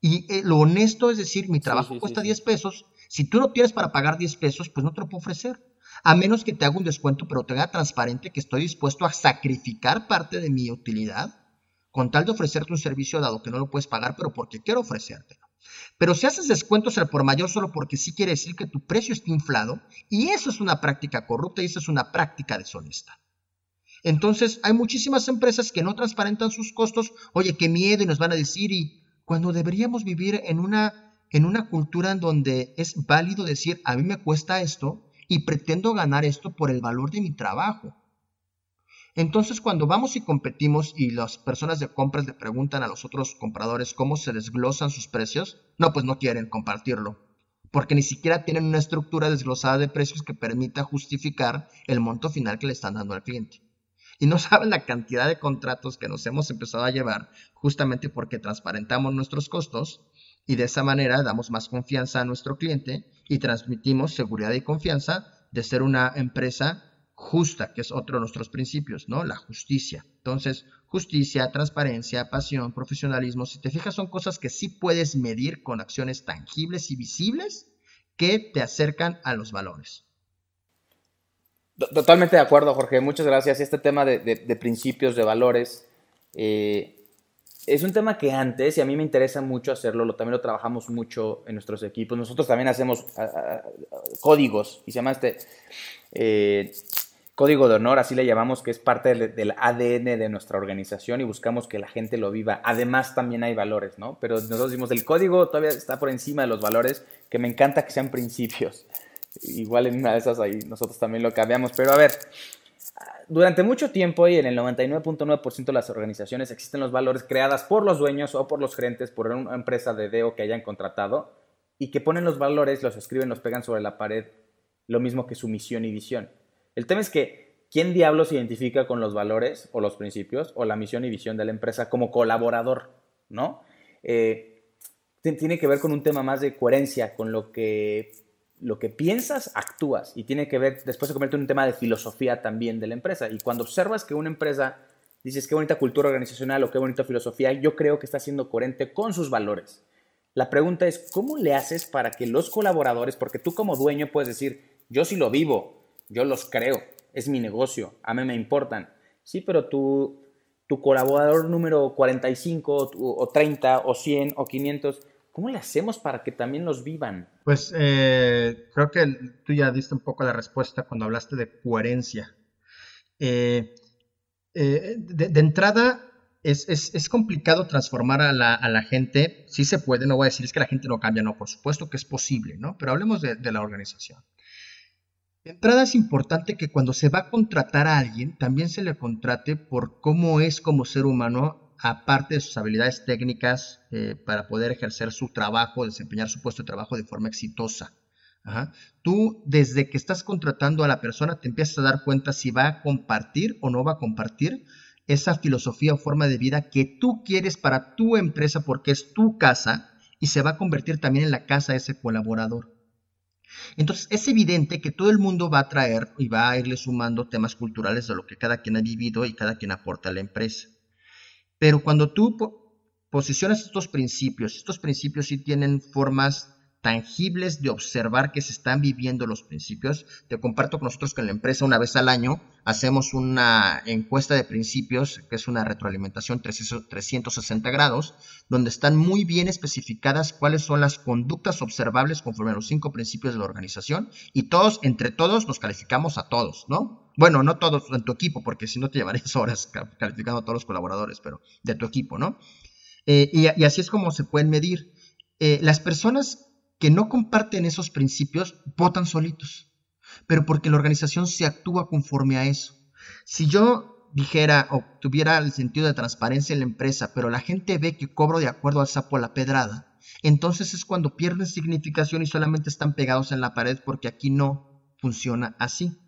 Y eh, lo honesto es decir, mi trabajo cuesta 10 pesos. Si tú no tienes para pagar 10 pesos, pues no te lo puedo ofrecer. A menos que te haga un descuento, pero te haga transparente que estoy dispuesto a sacrificar parte de mi utilidad con tal de ofrecerte un servicio dado que no lo puedes pagar, pero porque quiero ofrecértelo. Pero si haces descuentos al por mayor solo porque sí quiere decir que tu precio está inflado, y eso es una práctica corrupta y eso es una práctica deshonesta. Entonces, hay muchísimas empresas que no transparentan sus costos. Oye, qué miedo, y nos van a decir, y cuando deberíamos vivir en una, en una cultura en donde es válido decir, a mí me cuesta esto y pretendo ganar esto por el valor de mi trabajo. Entonces, cuando vamos y competimos y las personas de compras le preguntan a los otros compradores cómo se desglosan sus precios, no, pues no quieren compartirlo, porque ni siquiera tienen una estructura desglosada de precios que permita justificar el monto final que le están dando al cliente. Y no saben la cantidad de contratos que nos hemos empezado a llevar justamente porque transparentamos nuestros costos y de esa manera damos más confianza a nuestro cliente y transmitimos seguridad y confianza de ser una empresa justa, que es otro de nuestros principios, ¿no? La justicia. Entonces, justicia, transparencia, pasión, profesionalismo, si te fijas, son cosas que sí puedes medir con acciones tangibles y visibles que te acercan a los valores. Totalmente de acuerdo, Jorge. Muchas gracias. Este tema de, principios, de valores, eh, es un tema que antes, y a mí me interesa mucho hacerlo, lo, también lo trabajamos mucho en nuestros equipos. Nosotros también hacemos códigos, y se llama este eh, código de honor, así le llamamos, que es parte del, ADN de nuestra organización y buscamos que la gente lo viva. Además, también hay valores, ¿no? Pero nosotros decimos, el código todavía está por encima de los valores, que me encanta que sean principios. Igual en una de esas ahí nosotros también lo cambiamos. Pero a ver, durante mucho tiempo y en el 99.9% de las organizaciones existen los valores creadas por los dueños o por los gerentes, por una empresa de DEO que hayan contratado y que ponen los valores, los escriben, los pegan sobre la pared, lo mismo que su misión y visión. El tema es que, ¿quién diablos se identifica con los valores o los principios o la misión y visión de la empresa como colaborador? ¿No? Eh, tiene que ver con un tema más de coherencia, con lo que, lo que piensas, actúas. Y tiene que ver, después se convierte en un tema de filosofía también de la empresa. Y cuando observas que una empresa dices qué bonita cultura organizacional o qué bonita filosofía, yo creo que está siendo coherente con sus valores. La pregunta es, ¿cómo le haces para que los colaboradores, porque tú como dueño puedes decir, yo sí lo vivo, yo los creo, es mi negocio, a mí me importan. Sí, pero tu, tu colaborador número 45 o 30 o 100 o 500, ¿cómo le hacemos para que también los vivan? Pues eh, creo que tú ya diste un poco la respuesta cuando hablaste de coherencia. Eh, eh, de, entrada, es, complicado transformar a la, gente. Sí se puede, no voy a decir es que la gente no cambia, no, por supuesto que es posible, ¿no? Pero hablemos de la organización. De entrada es importante que cuando se va a contratar a alguien, también se le contrate por cómo es como ser humano, aparte de sus habilidades técnicas eh, para poder ejercer su trabajo, desempeñar su puesto de trabajo de forma exitosa. Tú, desde que estás contratando a la persona, te empiezas a dar cuenta si va a compartir o no va a compartir esa filosofía o forma de vida que tú quieres para tu empresa porque es tu casa y se va a convertir también en la casa de ese colaborador. Entonces es evidente que todo el mundo va a traer y va a irle sumando temas culturales de lo que cada quien ha vivido y cada quien aporta a la empresa. Pero cuando tú posicionas estos principios, estos principios sí tienen formas tangibles de observar que se están viviendo los principios. Te comparto con nosotros que en la empresa una vez al año hacemos una encuesta de principios, que es una retroalimentación 360 grados, donde están muy bien especificadas cuáles son las conductas observables conforme a los cinco principios de la organización y todos, entre todos, nos calificamos a todos, ¿no? Bueno, no todos en tu equipo, porque si no te llevarías horas calificando a todos los colaboradores, pero de tu equipo, ¿no? Eh, y, así es como se pueden medir. Eh, las personas que no comparten esos principios votan solitos, pero porque la organización se actúa conforme a eso. Si yo dijera o tuviera el sentido de transparencia en la empresa, pero la gente ve que cobro de acuerdo al sapo a la pedrada, entonces es cuando pierden significación y solamente están pegados en la pared porque aquí no funciona así.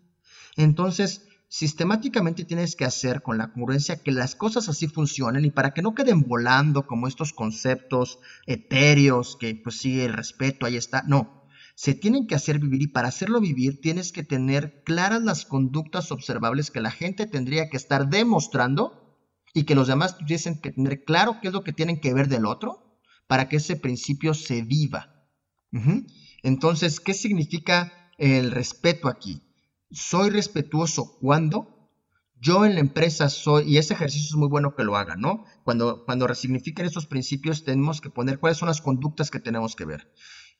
Entonces, sistemáticamente tienes que hacer con la congruencia que las cosas así funcionen y para que no queden volando como estos conceptos etéreos que pues sí, el respeto, ahí está, no. Se tienen que hacer vivir y para hacerlo vivir tienes que tener claras las conductas observables que la gente tendría que estar demostrando y que los demás tuviesen que tener claro qué es lo que tienen que ver del otro para que ese principio se viva. Entonces, ¿qué significa el respeto aquí? Soy respetuoso cuando yo en la empresa soy, y ese ejercicio es muy bueno que lo hagan, ¿no? Cuando, cuando resignifiquen estos principios tenemos que poner cuáles son las conductas que tenemos que ver.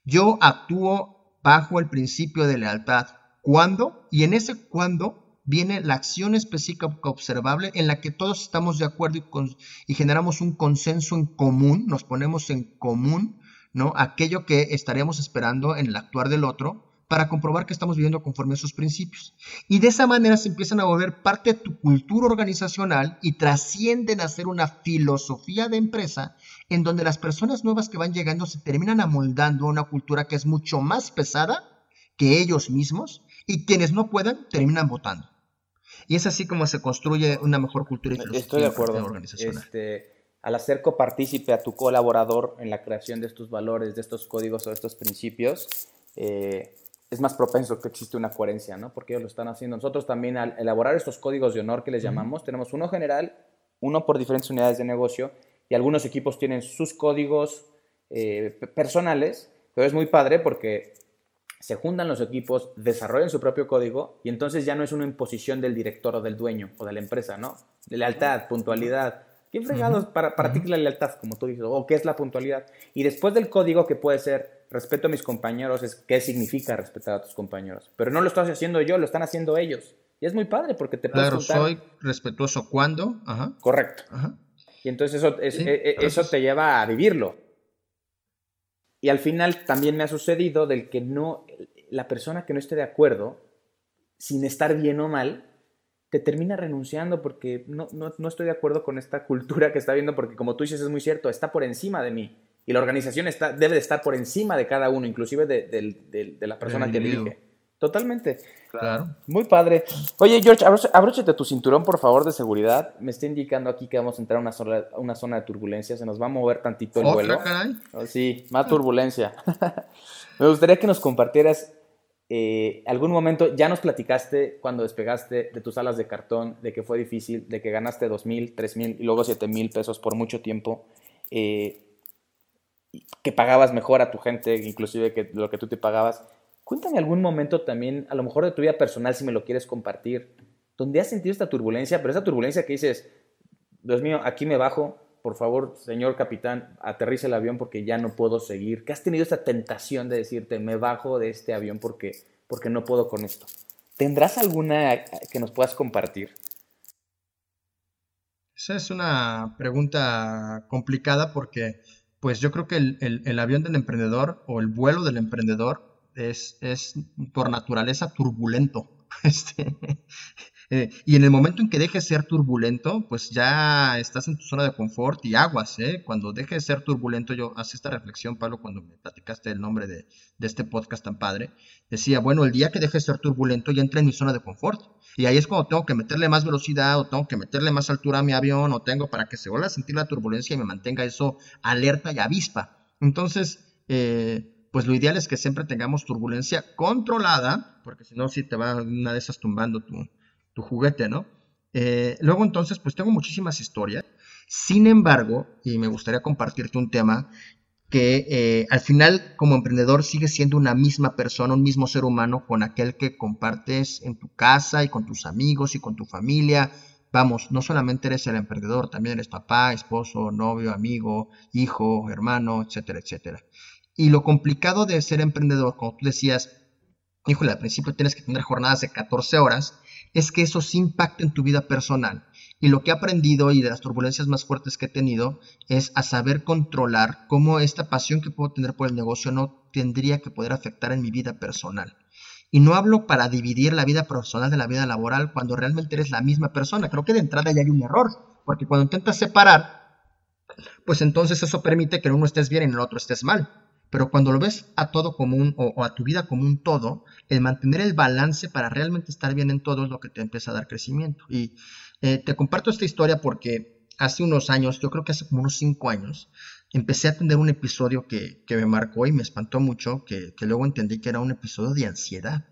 Yo actúo bajo el principio de lealtad. ¿Cuándo? Y en ese cuándo viene la acción específica observable en la que todos estamos de acuerdo y, y generamos un consenso en común, nos ponemos en común, ¿no? Aquello que estaríamos esperando en el actuar del otro para comprobar que estamos viviendo conforme a esos principios. Y de esa manera se empiezan a volver parte de tu cultura organizacional y trascienden a ser una filosofía de empresa en donde las personas nuevas que van llegando se terminan amoldando a una cultura que es mucho más pesada que ellos mismos y quienes no puedan terminan votando. Y es así como se construye una mejor cultura y filosofía Estoy de acuerdo. organizacional. Este, al hacer copartícipe a tu colaborador en la creación de estos valores, de estos códigos o de estos principios, eh, es más propenso que existe una coherencia, ¿no? Porque ellos lo están haciendo. Nosotros también al elaborar estos códigos de honor que les llamamos, tenemos uno general, uno por diferentes unidades de negocio y algunos equipos tienen sus códigos eh, personales, pero es muy padre porque se juntan los equipos, desarrollan su propio código y entonces ya no es una imposición del director o del dueño o de la empresa, ¿no? De lealtad, puntualidad. ¿Qué fregados para, para ti la lealtad, como tú dices? ¿O qué es la puntualidad? Y después del código que puede ser respeto a mis compañeros es qué significa respetar a tus compañeros. Pero no lo estoy haciendo yo, lo están haciendo ellos. Y es muy padre porque te puedes Claro, soy respetuoso cuando. Ajá. Correcto. Ajá. Y entonces eso, e, e, eso te lleva a vivirlo. Y al final también me ha sucedido del que no, la persona que no esté de acuerdo, sin estar bien o mal, te termina renunciando porque no, no, no estoy de acuerdo con esta cultura que está viendo, porque como tú dices es muy cierto, está por encima de mí. Y la organización está, debe de estar por encima de cada uno, inclusive de, la persona que dirige. Totalmente. Claro. Muy padre. Oye, George, abróchate tu cinturón, por favor, de seguridad. Me está indicando aquí que vamos a entrar a una zona, una zona de turbulencia. Se nos va a mover tantito el vuelo. Oh, sí, más turbulencia. Me gustaría que nos compartieras eh, algún momento. Ya nos platicaste cuando despegaste de tus alas de cartón, de que fue difícil, de que ganaste dos mil, tres mil y luego siete mil pesos por mucho tiempo. Eh, que pagabas mejor a tu gente, inclusive que lo que tú te pagabas. Cuéntame algún momento también, a lo mejor de tu vida personal, si me lo quieres compartir, donde has sentido esta turbulencia, pero esa turbulencia que dices, Dios mío, aquí me bajo, por favor, señor capitán, aterrice el avión porque ya no puedo seguir. Que has tenido esta tentación de decirte, me bajo de este avión porque, porque no puedo con esto. ¿Tendrás alguna que nos puedas compartir? Esa es una pregunta complicada porque pues yo creo que el, avión del emprendedor o el vuelo del emprendedor es, es por naturaleza turbulento. Este, eh, y en el momento en que deje de ser turbulento, pues ya estás en tu zona de confort y aguas, ¿eh? Cuando deje de ser turbulento, yo hacía esta reflexión, Pablo, cuando me platicaste el nombre de, de, este podcast tan padre, decía, bueno, el día que deje de ser turbulento, ya entré en mi zona de confort. Y ahí es cuando tengo que meterle más velocidad o tengo que meterle más altura a mi avión o tengo para que se vuelva a sentir la turbulencia y me mantenga eso alerta y avispa. Entonces, eh, pues lo ideal es que siempre tengamos turbulencia controlada, porque si no, si te va una de esas tumbando tu, tu juguete, ¿no? Eh, luego entonces, pues tengo muchísimas historias. Sin embargo, y me gustaría compartirte un tema que eh, al final como emprendedor sigues siendo una misma persona, un mismo ser humano con aquel que compartes en tu casa y con tus amigos y con tu familia. Vamos, no solamente eres el emprendedor, también eres papá, esposo, novio, amigo, hijo, hermano, etcétera, etcétera. Y lo complicado de ser emprendedor, como tú decías, híjole, al principio tienes que tener jornadas de 14 horas, es que eso sí impacta en tu vida personal. Y lo que he aprendido y de las turbulencias más fuertes que he tenido es a saber controlar cómo esta pasión que puedo tener por el negocio no tendría que poder afectar en mi vida personal. Y no hablo para dividir la vida personal de la vida laboral cuando realmente eres la misma persona. Creo que de entrada ya hay un error, porque cuando intentas separar, pues entonces eso permite que en uno estés bien y el otro estés mal. Pero cuando lo ves a todo común o, o, a tu vida como un todo, el mantener el balance para realmente estar bien en todo es lo que te empieza a dar crecimiento. Y eh, te comparto esta historia porque hace unos años, yo creo que hace como unos cinco años, empecé a tener un episodio que, me marcó y me espantó mucho, que, luego entendí que era un episodio de ansiedad.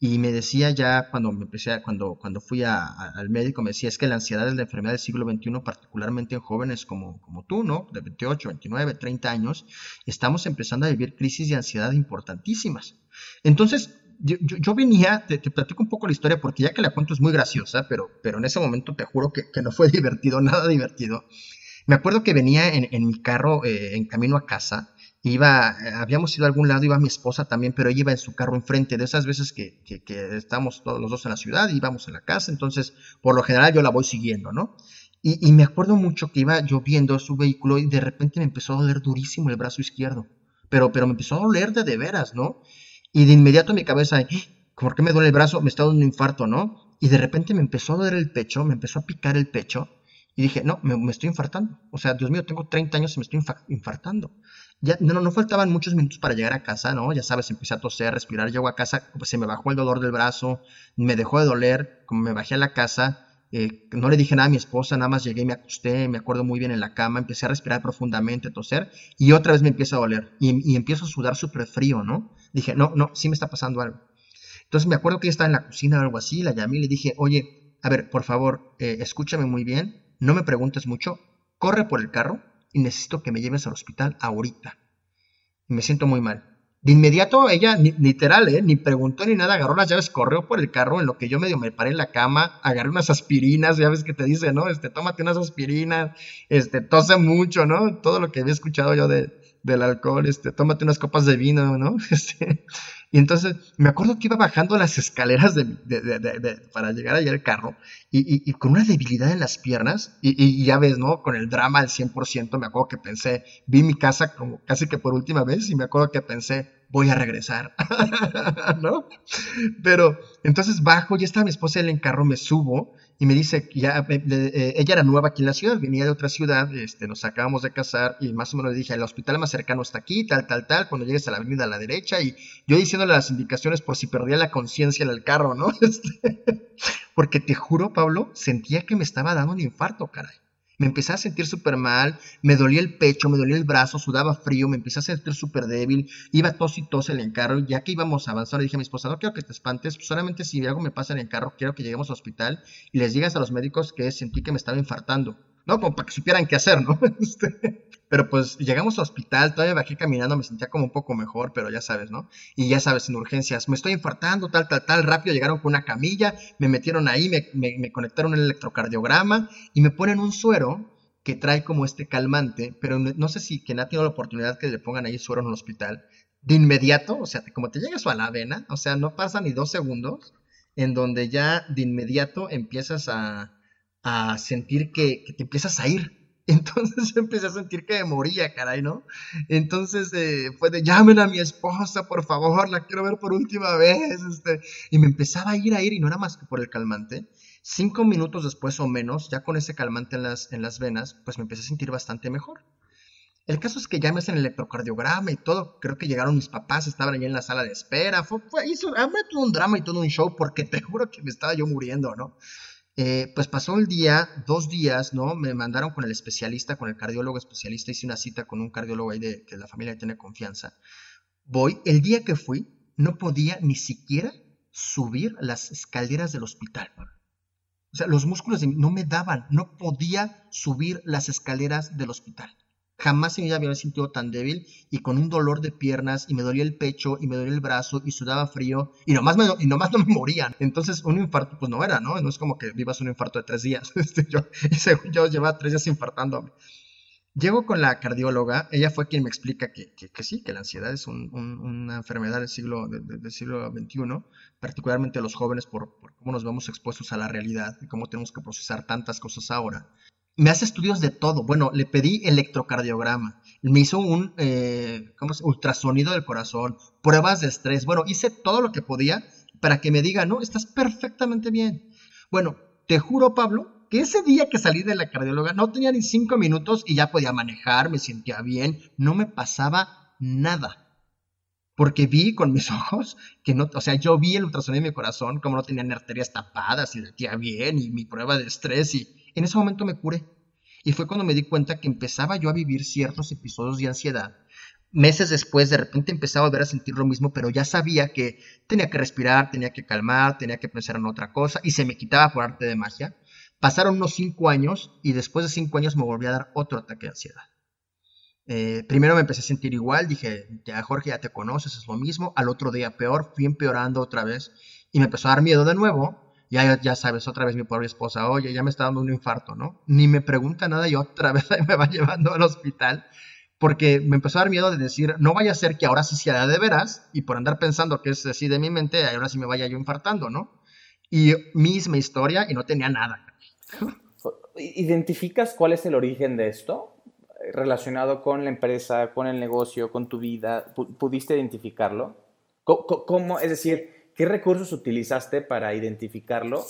Y me decía ya cuando me empecé, cuando, cuando fui al médico, me decía, es que la ansiedad es la enfermedad del siglo XXI, particularmente en jóvenes como, como tú, ¿no? De 28, 29, 30 años, estamos empezando a vivir crisis de ansiedad importantísimas. Entonces, yo, venía, te, platico un poco la historia porque ya que la cuento es muy graciosa, pero, pero en ese momento te juro que, no fue divertido, nada divertido. Me acuerdo que venía en, mi carro eh, en camino a casa, iba, habíamos ido a algún lado, iba mi esposa también, pero ella iba en su carro enfrente, de esas veces que, que, que estamos todos los dos en la ciudad y íbamos en la casa, entonces por lo general yo la voy siguiendo, ¿no? Y, me acuerdo mucho que iba yo viendo su vehículo y de repente me empezó a doler durísimo el brazo izquierdo. Pero, pero me empezó a doler de, de veras, ¿no? Y de inmediato mi cabeza, ¿por qué me duele el brazo? Me está dando un infarto, ¿no? Y de repente me empezó a doler el pecho, me empezó a picar el pecho. Y dije, no, me, estoy infartando. O sea, Dios mío, tengo 30 años y me estoy infartando. Ya, no, no faltaban muchos minutos para llegar a casa, ¿no? Ya sabes, empecé a toser, respirar, llego a casa, pues se me bajó el dolor del brazo, me dejó de doler, como me bajé a la casa, eh, no le dije nada a mi esposa, nada más llegué me acosté, me acuerdo muy bien en la cama, empecé a respirar profundamente, toser, y otra vez me empieza a doler, y, empiezo a sudar súper frío, ¿no? Dije, no, no, sí me está pasando algo. Entonces me acuerdo que ella estaba en la cocina o algo así, la llamé y le dije, oye, a ver, por favor, eh, escúchame muy bien, no me preguntes mucho, corre por el carro y necesito que me lleves al hospital ahorita. Me siento muy mal. De inmediato ella, literal, ¿eh? ni preguntó ni nada, agarró las llaves, corrió por el carro, en lo que yo medio me paré en la cama, agarré unas aspirinas, ya ves que te dice, ¿no? Este, tómate unas aspirinas, este, tose mucho, ¿no? Todo lo que había escuchado yo de, del alcohol, este, tómate unas copas de vino, ¿no? Este, y entonces me acuerdo que iba bajando las escaleras de, para llegar allá al carro y, con una debilidad en las piernas y, ya ves, ¿no? Con el drama al 100%, me acuerdo que pensé, vi mi casa como casi que por última vez y me acuerdo que pensé, voy a regresar, ¿no? Pero entonces bajo, ya estaba mi esposa en el carro, me subo y me dice, ya, eh, ella era nueva aquí en la ciudad, venía de otra ciudad, este, nos acabamos de casar y más o menos le dije, el hospital más cercano está aquí, tal, tal, tal, cuando llegues a la avenida a la derecha y yo diciéndole las indicaciones por si perdía la conciencia en el carro, ¿no? Este, porque te juro, Pablo, sentía que me estaba dando un infarto, caray me empecé a sentir súper mal, me dolía el pecho, me dolía el brazo, sudaba frío, me empecé a sentir súper débil, iba tos y tos en el carro, ya que íbamos a avanzar, le dije a mi esposa, no quiero que te espantes, solamente si algo me pasa en el carro, quiero que lleguemos al hospital y les digas a los médicos que sentí que me estaba infartando. ¿No? Como para que supieran qué hacer, ¿no? Este, pero pues llegamos al hospital, todavía bajé caminando, me sentía como un poco mejor, pero ya sabes, ¿no? Y ya sabes, en urgencias, me estoy infartando, tal, tal, tal, rápido llegaron con una camilla, me metieron ahí, me, me, conectaron el electrocardiograma y me ponen un suero que trae como este calmante, pero no sé si quien ha tenido la oportunidad que le pongan ahí suero en el hospital, de inmediato, o sea, como te llega eso a la vena, o sea, no pasa ni dos segundos, en donde ya de inmediato empiezas a, a sentir que, te empiezas a ir. Entonces empecé a sentir que me moría, caray, ¿no? Entonces eh, fue de llamen a mi esposa, por favor, la quiero ver por última vez. Este, y me empezaba a ir a ir y no era más que por el calmante. Cinco minutos después o menos, ya con ese calmante en las, en las venas, pues me empecé a sentir bastante mejor. El caso es que ya me hacen el electrocardiograma y todo. Creo que llegaron mis papás, estaban allí en la sala de espera. Fue, hizo, todo un drama y todo un show porque te juro que me estaba yo muriendo, ¿no? Eh, pues pasó el día, dos días, ¿no? Me mandaron con el especialista, con el cardiólogo especialista, hice una cita con un cardiólogo ahí de que la familia tiene confianza. Voy, el día que fui, no podía ni siquiera subir las escaleras del hospital. O sea, los músculos no me daban, no podía subir las escaleras del hospital. Jamás en mi vida me había sentido tan débil y con un dolor de piernas y me dolía el pecho y me dolía el brazo y sudaba frío y nomás, me, y no me morían. Entonces un infarto pues no era, ¿no? No es como que vivas un infarto de tres días. Este, yo, llevaba tres días infartándome. Llego con la cardióloga, ella fue quien me explica que, sí, que la ansiedad es una enfermedad del siglo, del siglo XXI, particularmente los jóvenes por, por cómo nos vemos expuestos a la realidad y cómo tenemos que procesar tantas cosas ahora me hace estudios de todo. Bueno, le pedí electrocardiograma, me hizo un eh, ¿cómo ultrasonido del corazón, pruebas de estrés. Bueno, hice todo lo que podía para que me diga, no, estás perfectamente bien. Bueno, te juro, Pablo, que ese día que salí de la cardióloga no tenía ni cinco minutos y ya podía manejar, me sentía bien, no me pasaba nada. Porque vi con mis ojos que no, o sea, yo vi el ultrasonido de mi corazón, como no tenía arterias tapadas y latía bien y mi prueba de estrés y en ese momento me curé. Y fue cuando me di cuenta que empezaba yo a vivir ciertos episodios de ansiedad. Meses después, de repente empezaba a volver a sentir lo mismo, pero ya sabía que tenía que respirar, tenía que calmar, tenía que pensar en otra cosa y se me quitaba por arte de magia. Pasaron unos cinco años y después de cinco años me volví a dar otro ataque de ansiedad. Eh, primero me empecé a sentir igual, dije, ya Jorge, ya te conoces, es lo mismo. Al otro día peor, fui empeorando otra vez y me empezó a dar miedo de nuevo. Ya, ya sabes, otra vez mi pobre esposa, oye, ya me está dando un infarto, ¿no? Ni me pregunta nada y otra vez me va llevando al hospital porque me empezó a dar miedo de decir, no vaya a ser que ahora sí sea de veras y por andar pensando que es así de mi mente, ahora sí me vaya yo infartando, ¿no? Y misma historia y no tenía nada. ¿Identificas cuál es el origen de esto? Relacionado con la empresa, con el negocio, con tu vida. ¿Pudiste identificarlo? ¿Cómo, es decir, qué recursos utilizaste para identificarlo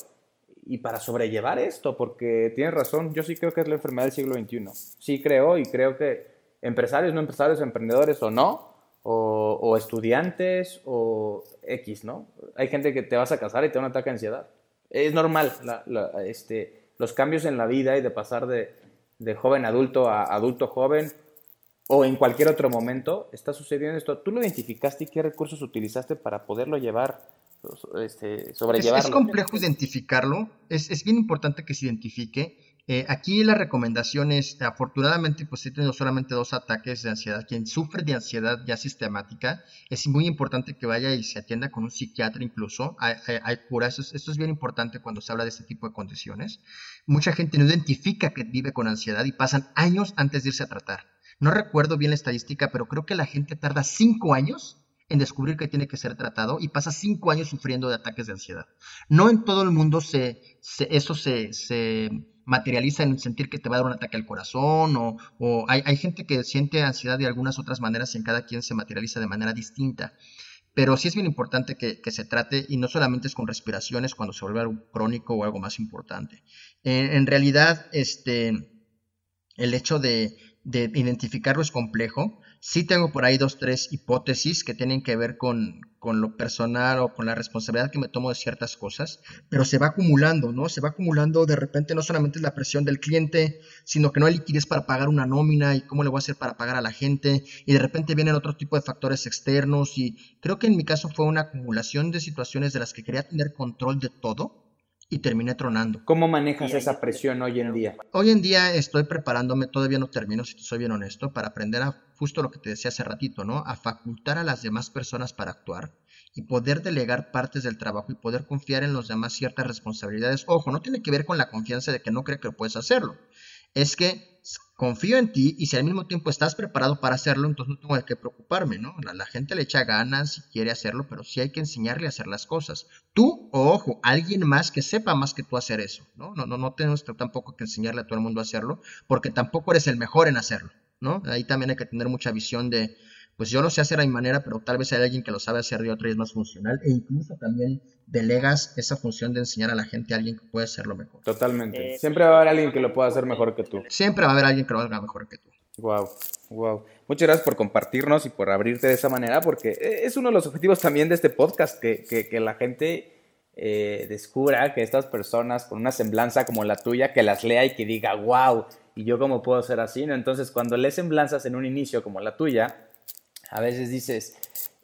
y para sobrellevar esto? Porque tienes razón, yo sí creo que es la enfermedad del siglo XXI. Sí creo y creo que empresarios, no empresarios, emprendedores o no, o, estudiantes o X, ¿no? Hay gente que te vas a casar y te da un ataque de ansiedad. Es normal este, los cambios en la vida y de pasar de, joven adulto a adulto joven o en cualquier otro momento está sucediendo esto. ¿Tú lo identificaste y qué recursos utilizaste para poderlo llevar, este, sobrellevarlo? Es, complejo identificarlo, es, es bien importante que se identifique eh, aquí la recomendación es, afortunadamente, pues he tenido solamente dos ataques de ansiedad. Quien sufre de ansiedad ya sistemática, es muy importante que vaya y se atienda con un psiquiatra incluso. Hay, hay, curas, esto es bien importante cuando se habla de este tipo de condiciones. Mucha gente no identifica que vive con ansiedad y pasan años antes de irse a tratar. No recuerdo bien la estadística, pero creo que la gente tarda cinco años en descubrir que tiene que ser tratado y pasa cinco años sufriendo de ataques de ansiedad. No en todo el mundo se, eso se, materializa en sentir que te va a dar un ataque al corazón o, hay, gente que siente ansiedad de algunas otras maneras y en cada quien se materializa de manera distinta. Pero sí es bien importante que, se trate y no solamente es con respiraciones cuando se vuelve algo crónico o algo más importante. en realidad, este, el hecho de, de identificarlo es complejo. Sí tengo por ahí dos, tres hipótesis que tienen que ver con, con lo personal o con la responsabilidad que me tomo de ciertas cosas, pero se va acumulando, ¿no? Se va acumulando de repente no solamente la presión del cliente, sino que no hay liquidez para pagar una nómina y cómo le voy a hacer para pagar a la gente, y de repente vienen otro tipo de factores externos y creo que en mi caso fue una acumulación de situaciones de las que quería tener control de todo y terminé tronando. ¿Cómo manejas esa presión hoy en día? Hoy en día estoy preparándome, todavía no termino, si te soy bien honesto, para aprender a, justo lo que te decía hace ratito, ¿no? A facultar a las demás personas para actuar y poder delegar partes del trabajo y poder confiar en los demás ciertas responsabilidades. Ojo, no tiene que ver con la confianza de que no cree que puedes hacerlo. Es que confío en ti y si al mismo tiempo estás preparado para hacerlo, entonces no tengo de qué preocuparme, ¿no? La, gente le echa ganas y quiere hacerlo, pero sí hay que enseñarle a hacer las cosas. Tú, o ojo, alguien más que sepa más que tú hacer eso, ¿no? No, no, no tenemos tampoco que enseñarle a todo el mundo a hacerlo, porque tampoco eres el mejor en hacerlo, ¿no? Ahí también hay que tener mucha visión de, pues yo lo sé hacer a mi manera, pero tal vez hay alguien que lo sabe hacer de otra y es más funcional. E incluso también delegas esa función de enseñar a la gente a alguien que puede hacerlo mejor. Totalmente. Eh, Siempre va a haber alguien que lo pueda hacer mejor que tú. Siempre va a haber alguien que lo haga mejor que tú. Wow, wow. Muchas gracias por compartirnos y por abrirte de esa manera, porque e, es uno de los objetivos también de este podcast, que, que, la gente eh, descubra que estas personas con una semblanza como la tuya, que las lea y que diga, wow, ¿y yo cómo puedo ser así? ¿no? Entonces, cuando lees semblanzas en un inicio como la tuya, a veces dices,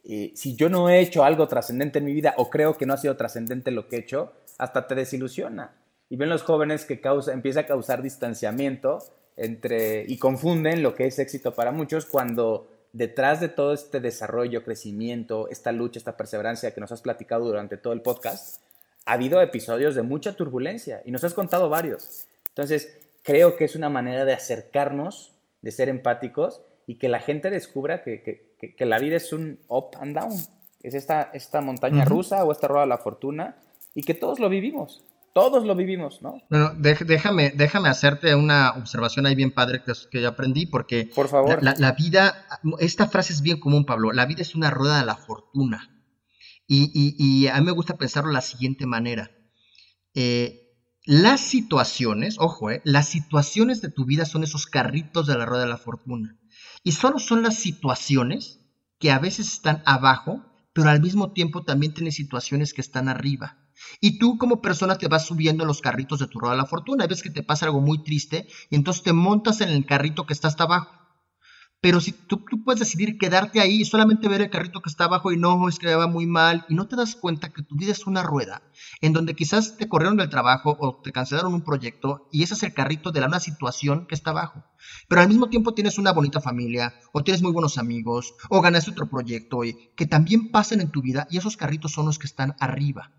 eh, si yo no he hecho algo trascendente en mi vida o creo que no ha sido trascendente lo que he hecho, hasta te desilusiona. Y ven los jóvenes que causa, empieza a causar distanciamiento entre, y confunden lo que es éxito para muchos cuando detrás de todo este desarrollo, crecimiento, esta lucha, esta perseverancia que nos has platicado durante todo el podcast, ha habido episodios de mucha turbulencia y nos has contado varios. Entonces, creo que es una manera de acercarnos, de ser empáticos y que la gente descubra que, que, la vida es un up and down, es esta, esta montaña rusa o esta rueda de la fortuna y que todos lo vivimos. Todos lo vivimos, ¿no? Bueno, déjame, déjame hacerte una observación ahí bien padre que, que yo aprendí, porque Por favor. La, vida, esta frase es bien común, Pablo, la vida es una rueda de la fortuna. Y, y, y a mí me gusta pensarlo de la siguiente manera. Eh, las situaciones, ojo, eh, las situaciones de tu vida son esos carritos de la rueda de la fortuna. Y solo son las situaciones que a veces están abajo, pero al mismo tiempo también tienes situaciones que están arriba. Y tú como persona te vas subiendo los carritos de tu rueda de la fortuna. Hay veces que te pasa algo muy triste y entonces te montas en el carrito que está hasta abajo. Pero si tú, tú, puedes decidir quedarte ahí y solamente ver el carrito que está abajo y no, es que va muy mal, y no te das cuenta que tu vida es una rueda, en donde quizás te corrieron del trabajo o te cancelaron un proyecto y ese es el carrito de la una situación que está abajo. Pero al mismo tiempo tienes una bonita familia, o tienes muy buenos amigos, o ganaste otro proyecto, y que también pasan en tu vida y esos carritos son los que están arriba.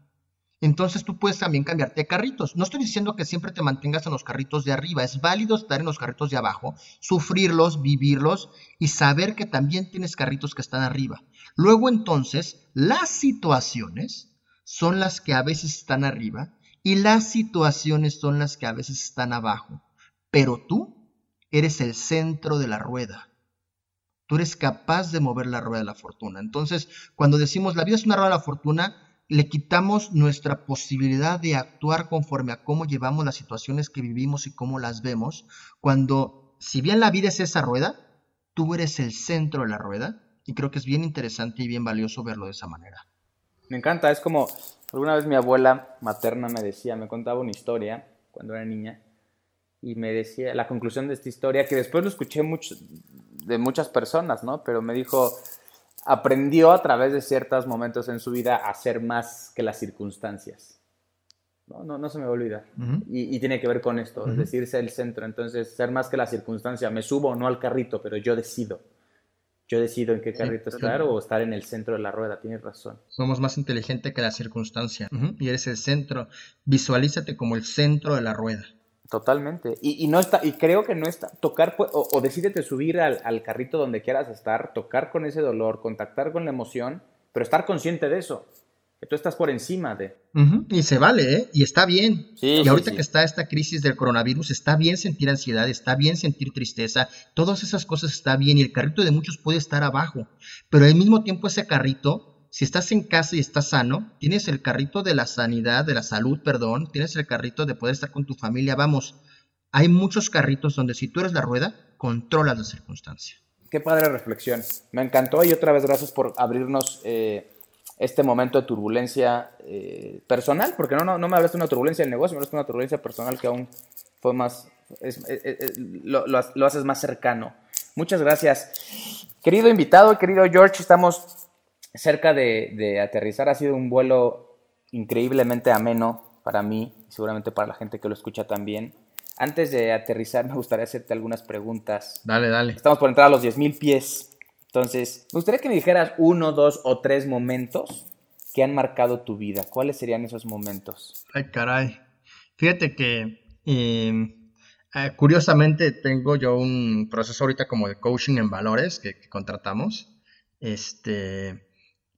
Entonces tú puedes también cambiarte de carritos. No estoy diciendo que siempre te mantengas en los carritos de arriba. Es válido estar en los carritos de abajo, sufrirlos, vivirlos y saber que también tienes carritos que están arriba. Luego entonces, las situaciones son las que a veces están arriba y las situaciones son las que a veces están abajo. Pero tú eres el centro de la rueda. Tú eres capaz de mover la rueda de la fortuna. Entonces, cuando decimos la vida es una rueda de la fortuna, le quitamos nuestra posibilidad de actuar conforme a cómo llevamos las situaciones que vivimos y cómo las vemos, cuando si bien la vida es esa rueda, tú eres el centro de la rueda y creo que es bien interesante y bien valioso verlo de esa manera. Me encanta, es como alguna vez mi abuela materna me decía, me contaba una historia cuando era niña y me decía la conclusión de esta historia que después lo escuché mucho, de muchas personas, ¿no? Pero me dijo, aprendió a través de ciertos momentos en su vida a ser más que las circunstancias. No, no, no se me va a olvidar. y, tiene que ver con esto, es decir, ser el centro. Entonces, ser más que la circunstancia. Me subo o no al carrito, pero yo decido. Yo decido en qué carrito estar o estar en el centro de la rueda, tienes razón. Somos más inteligentes que la circunstancia. Y eres el centro. Visualízate como el centro de la rueda. Totalmente. Y, no está, y creo que no está, tocar, o, o decídete subir al, carrito donde quieras estar, tocar con ese dolor, contactar con la emoción, pero estar consciente de eso, que tú estás por encima de. Y se vale, ¿eh? Y está bien. y ahorita que está esta crisis del coronavirus, está bien sentir ansiedad, está bien sentir tristeza, todas esas cosas está bien y el carrito de muchos puede estar abajo, pero al mismo tiempo ese carrito si estás en casa y estás sano, tienes el carrito de la sanidad, de la salud, perdón, tienes el carrito de poder estar con tu familia, vamos, hay muchos carritos donde si tú eres la rueda, controlas la circunstancia. Qué padre reflexión. Me encantó y otra vez gracias por abrirnos eh, este momento de turbulencia eh, personal, porque no, no, me hablaste de una turbulencia del negocio, me hablaste de una turbulencia personal que aún fue más, lo, lo haces más cercano. Muchas gracias. Querido invitado, querido George, estamos cerca de, aterrizar. Ha sido un vuelo increíblemente ameno para mí y seguramente para la gente que lo escucha también. Antes de aterrizar, me gustaría hacerte algunas preguntas. Dale, dale. Estamos por entrar a los 10.000 pies. Entonces, me gustaría que me dijeras uno, dos o tres momentos que han marcado tu vida. ¿Cuáles serían esos momentos? Ay, caray. Fíjate que em, eh, curiosamente tengo yo un proceso ahorita como de coaching en valores que, que contratamos. Este,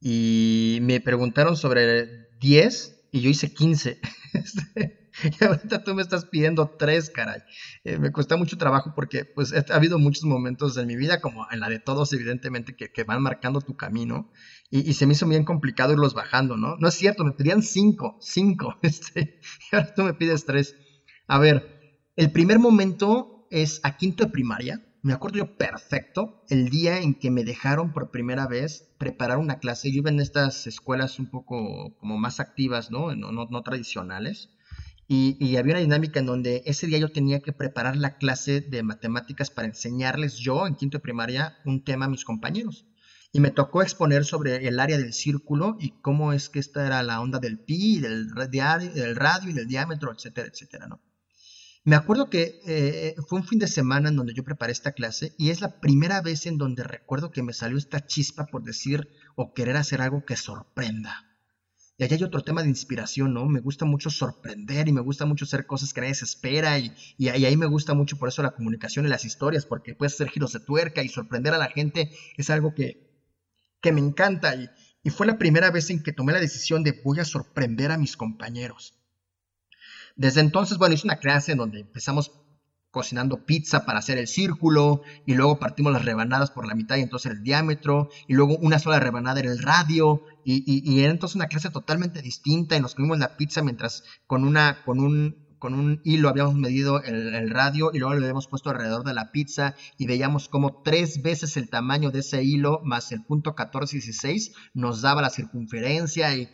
y me preguntaron sobre 10 y yo hice 15. y ahorita tú me estás pidiendo 3, caray. Eh, me cuesta mucho trabajo porque pues ha habido muchos momentos en mi vida, como en la de todos, evidentemente, que, que van marcando tu camino. Y, y, se me hizo bien complicado irlos bajando, ¿no? No es cierto, me pedían 5, 5. Este, y ahora tú me pides 3. A ver, el primer momento es a quinto de primaria me acuerdo yo perfecto el día en que me dejaron por primera vez preparar una clase. Yo iba en estas escuelas un poco como más activas, ¿no? No, no, tradicionales. Y, había una dinámica en donde ese día yo tenía que preparar la clase de matemáticas para enseñarles yo en quinto de primaria un tema a mis compañeros. Y me tocó exponer sobre el área del círculo y cómo es que esta era la onda del pi, del, del radio y del diámetro, etcétera, etcétera, ¿no? Me acuerdo que eh, fue un fin de semana en donde yo preparé esta clase y es la primera vez en donde recuerdo que me salió esta chispa por decir o querer hacer algo que sorprenda. Y allá hay otro tema de inspiración, ¿no? Me gusta mucho sorprender y me gusta mucho hacer cosas que nadie se espera y, ahí me gusta mucho por eso la comunicación y las historias, porque puedes hacer giros de tuerca y sorprender a la gente es algo que, que me encanta y, y fue la primera vez en que tomé la decisión de voy a sorprender a mis compañeros. Desde entonces, bueno, hice una clase en donde empezamos cocinando pizza para hacer el círculo y luego partimos las rebanadas por la mitad y entonces el diámetro y luego una sola rebanada era el radio y, y, era entonces una clase totalmente distinta y nos comimos la pizza mientras con una con un con un hilo habíamos medido el, radio y luego lo habíamos puesto alrededor de la pizza y veíamos como tres veces el tamaño de ese hilo más el punto 14 y 16 nos daba la circunferencia y,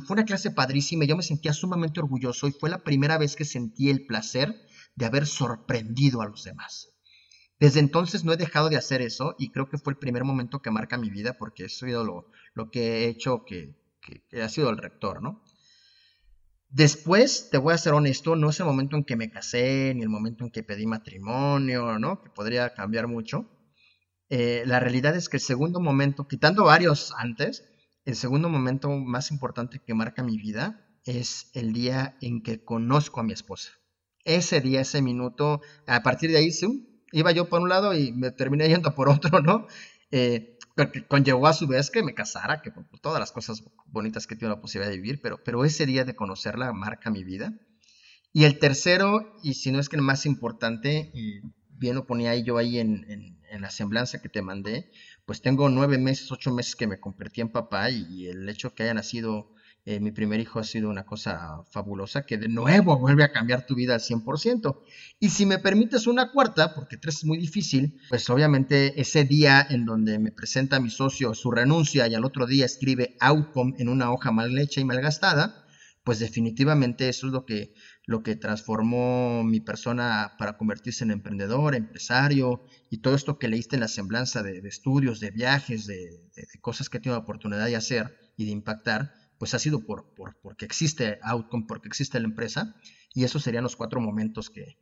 fue una clase padrísima yo me sentía sumamente orgulloso y fue la primera vez que sentí el placer de haber sorprendido a los demás. Desde entonces no he dejado de hacer eso y creo que fue el primer momento que marca mi vida porque eso ha sido lo, lo que he hecho que, que, ha sido el rector, ¿no? Después, te voy a ser honesto, no es el momento en que me casé, ni el momento en que pedí matrimonio, ¿no? Que podría cambiar mucho. Eh, la realidad es que el segundo momento, quitando varios antes, el segundo momento más importante que marca mi vida es el día en que conozco a mi esposa. Ese día, ese minuto, a partir de ahí, iba yo por un lado y me terminé yendo por otro, ¿no? Eh, conllevó a su vez que me casara, que por, todas las cosas bonitas que tengo la posibilidad de vivir, pero, pero ese día de conocerla marca mi vida. Y el tercero, y si no es que el más importante, y bien lo ponía yo ahí en, en, la semblanza que te mandé, pues tengo nueve meses, ocho meses que me convertí en papá y el hecho que haya nacido eh, mi primer hijo ha sido una cosa fabulosa que de nuevo vuelve a cambiar tu vida al 100%. Y si me permites una cuarta, porque tres es muy difícil, pues obviamente ese día en donde me presenta mi socio su renuncia y al otro día escribe outcome en una hoja mal hecha y mal gastada, pues definitivamente eso es lo que, lo que transformó mi persona para convertirse en emprendedor, empresario y todo esto que leíste en la semblanza de, estudios, de viajes, de, de, cosas que he tenido la oportunidad de hacer y de impactar pues ha sido por, porque existe Outcome, porque existe la empresa, y esos serían los cuatro momentos que,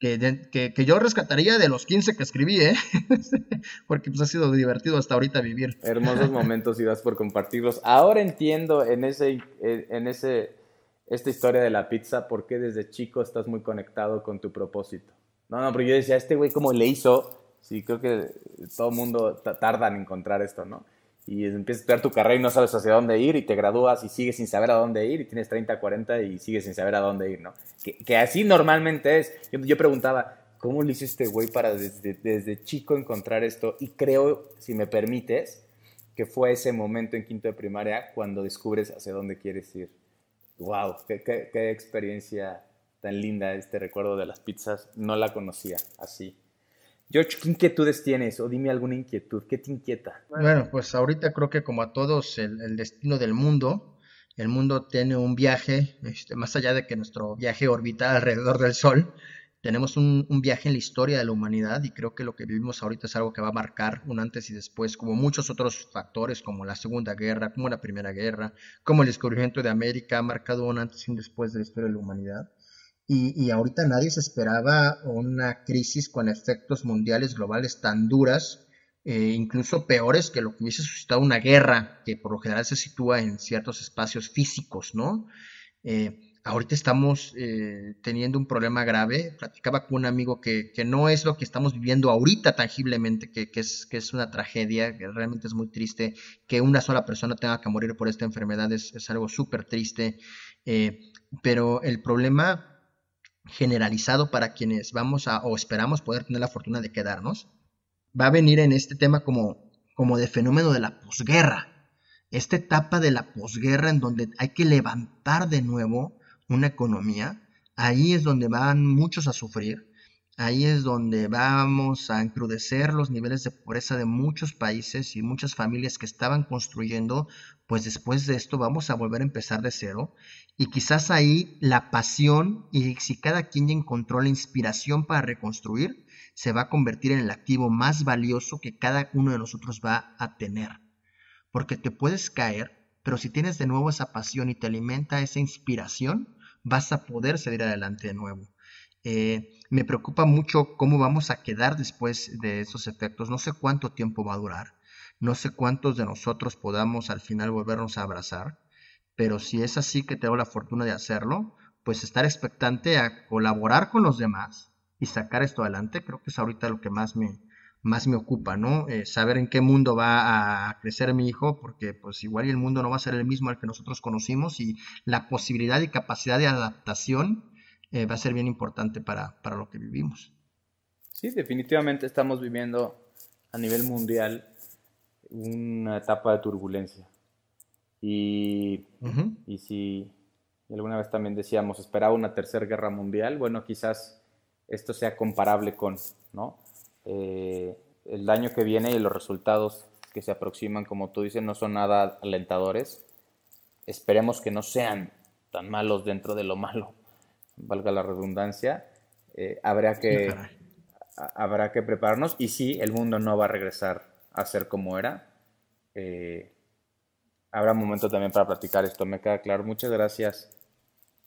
que, que, yo rescataría de los 15 que escribí, ¿eh? porque pues ha sido divertido hasta ahorita vivir. Hermosos momentos y das por compartirlos. Ahora entiendo en ese, en ese, esta historia de la pizza, por qué desde chico estás muy conectado con tu propósito. No, no, pero yo decía, este güey cómo le hizo, sí, creo que todo mundo tarda en encontrar esto, ¿no? Y empiezas a estudiar tu carrera y no sabes hacia dónde ir y te gradúas y sigues sin saber a dónde ir y tienes 30, 40 y sigues sin saber a dónde ir, ¿no? Que, así normalmente es. Yo, preguntaba, ¿cómo le hizo este güey para desde, desde, chico encontrar esto? Y creo, si me permites, que fue ese momento en quinto de primaria cuando descubres hacia dónde quieres ir. ¡Wow! qué, qué experiencia tan linda este recuerdo de las pizzas! No la conocía así. George, ¿qué inquietudes tienes? O dime alguna inquietud. ¿Qué te inquieta? Bueno, pues ahorita creo que como a todos el, destino del mundo, el mundo tiene un viaje, este, más allá de que nuestro viaje orbita alrededor del Sol, tenemos un, viaje en la historia de la humanidad y creo que lo que vivimos ahorita es algo que va a marcar un antes y después, como muchos otros factores, como la Segunda Guerra, como la Primera Guerra, como el descubrimiento de América, ha marcado un antes y un después de la historia de la humanidad. Y, ahorita nadie se esperaba una crisis con efectos mundiales globales tan duras, eh, incluso peores que lo que hubiese suscitado una guerra, que por lo general se sitúa en ciertos espacios físicos, ¿no? Eh, ahorita estamos eh, teniendo un problema grave. Platicaba con un amigo que, no es lo que estamos viviendo ahorita tangiblemente, que, es, que es una tragedia, que realmente es muy triste. Que una sola persona tenga que morir por esta enfermedad es, es algo súper triste. pero el problema generalizado para quienes vamos a o esperamos poder tener la fortuna de quedarnos, va a venir en este tema como, como de fenómeno de la posguerra. Esta etapa de la posguerra en donde hay que levantar de nuevo una economía, ahí es donde van muchos a sufrir, ahí es donde vamos a encrudecer los niveles de pobreza de muchos países y muchas familias que estaban construyendo, pues después de esto vamos a volver a empezar de cero y quizás ahí la pasión y si cada quien encontró la inspiración para reconstruir, se va a convertir en el activo más valioso que cada uno de nosotros va a tener. Porque te puedes caer, pero si tienes de nuevo esa pasión y te alimenta esa inspiración, vas a poder salir adelante de nuevo. Eh, me preocupa mucho cómo vamos a quedar después de esos efectos. No sé cuánto tiempo va a durar. No sé cuántos de nosotros podamos al final volvernos a abrazar pero si es así que tengo la fortuna de hacerlo, pues estar expectante a colaborar con los demás y sacar esto adelante, creo que es ahorita lo que más me, más me ocupa, ¿no? Eh, saber en qué mundo va a crecer mi hijo, porque pues igual el mundo no va a ser el mismo al que nosotros conocimos y la posibilidad y capacidad de adaptación eh, va a ser bien importante para, para lo que vivimos. Sí, definitivamente estamos viviendo a nivel mundial una etapa de turbulencia. Y, y si alguna vez también decíamos, esperaba una tercera guerra mundial, bueno, quizás esto sea comparable con, ¿no? Eh, el daño que viene y los resultados que se aproximan, como tú dices, no son nada alentadores. Esperemos que no sean tan malos dentro de lo malo, valga la redundancia. Eh, habría que, habrá que prepararnos y sí, el mundo no va a regresar a ser como era. Eh, habrá momento también para platicar esto, me queda claro. Muchas gracias.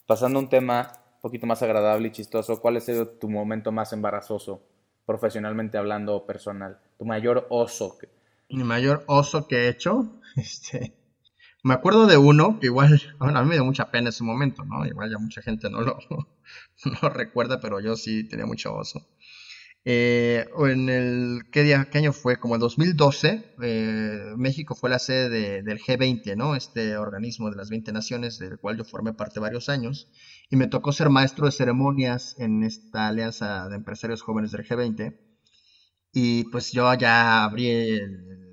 Pasando a un tema un poquito más agradable y chistoso, ¿cuál ha sido tu momento más embarazoso, profesionalmente hablando o personal? Tu mayor oso. Mi mayor oso que he hecho, este, me acuerdo de uno que igual, bueno, a mí me dio mucha pena en ese momento, ¿no? Igual ya mucha gente no lo, no lo recuerda, pero yo sí tenía mucho oso. Eh, en el, ¿qué, día, ¿qué año fue? Como el 2012, eh, México fue la sede del G20, ¿no? Este organismo de las 20 naciones, del cual yo formé parte varios años, y me tocó ser maestro de ceremonias en esta alianza de empresarios jóvenes del G20. Y pues yo ya abrí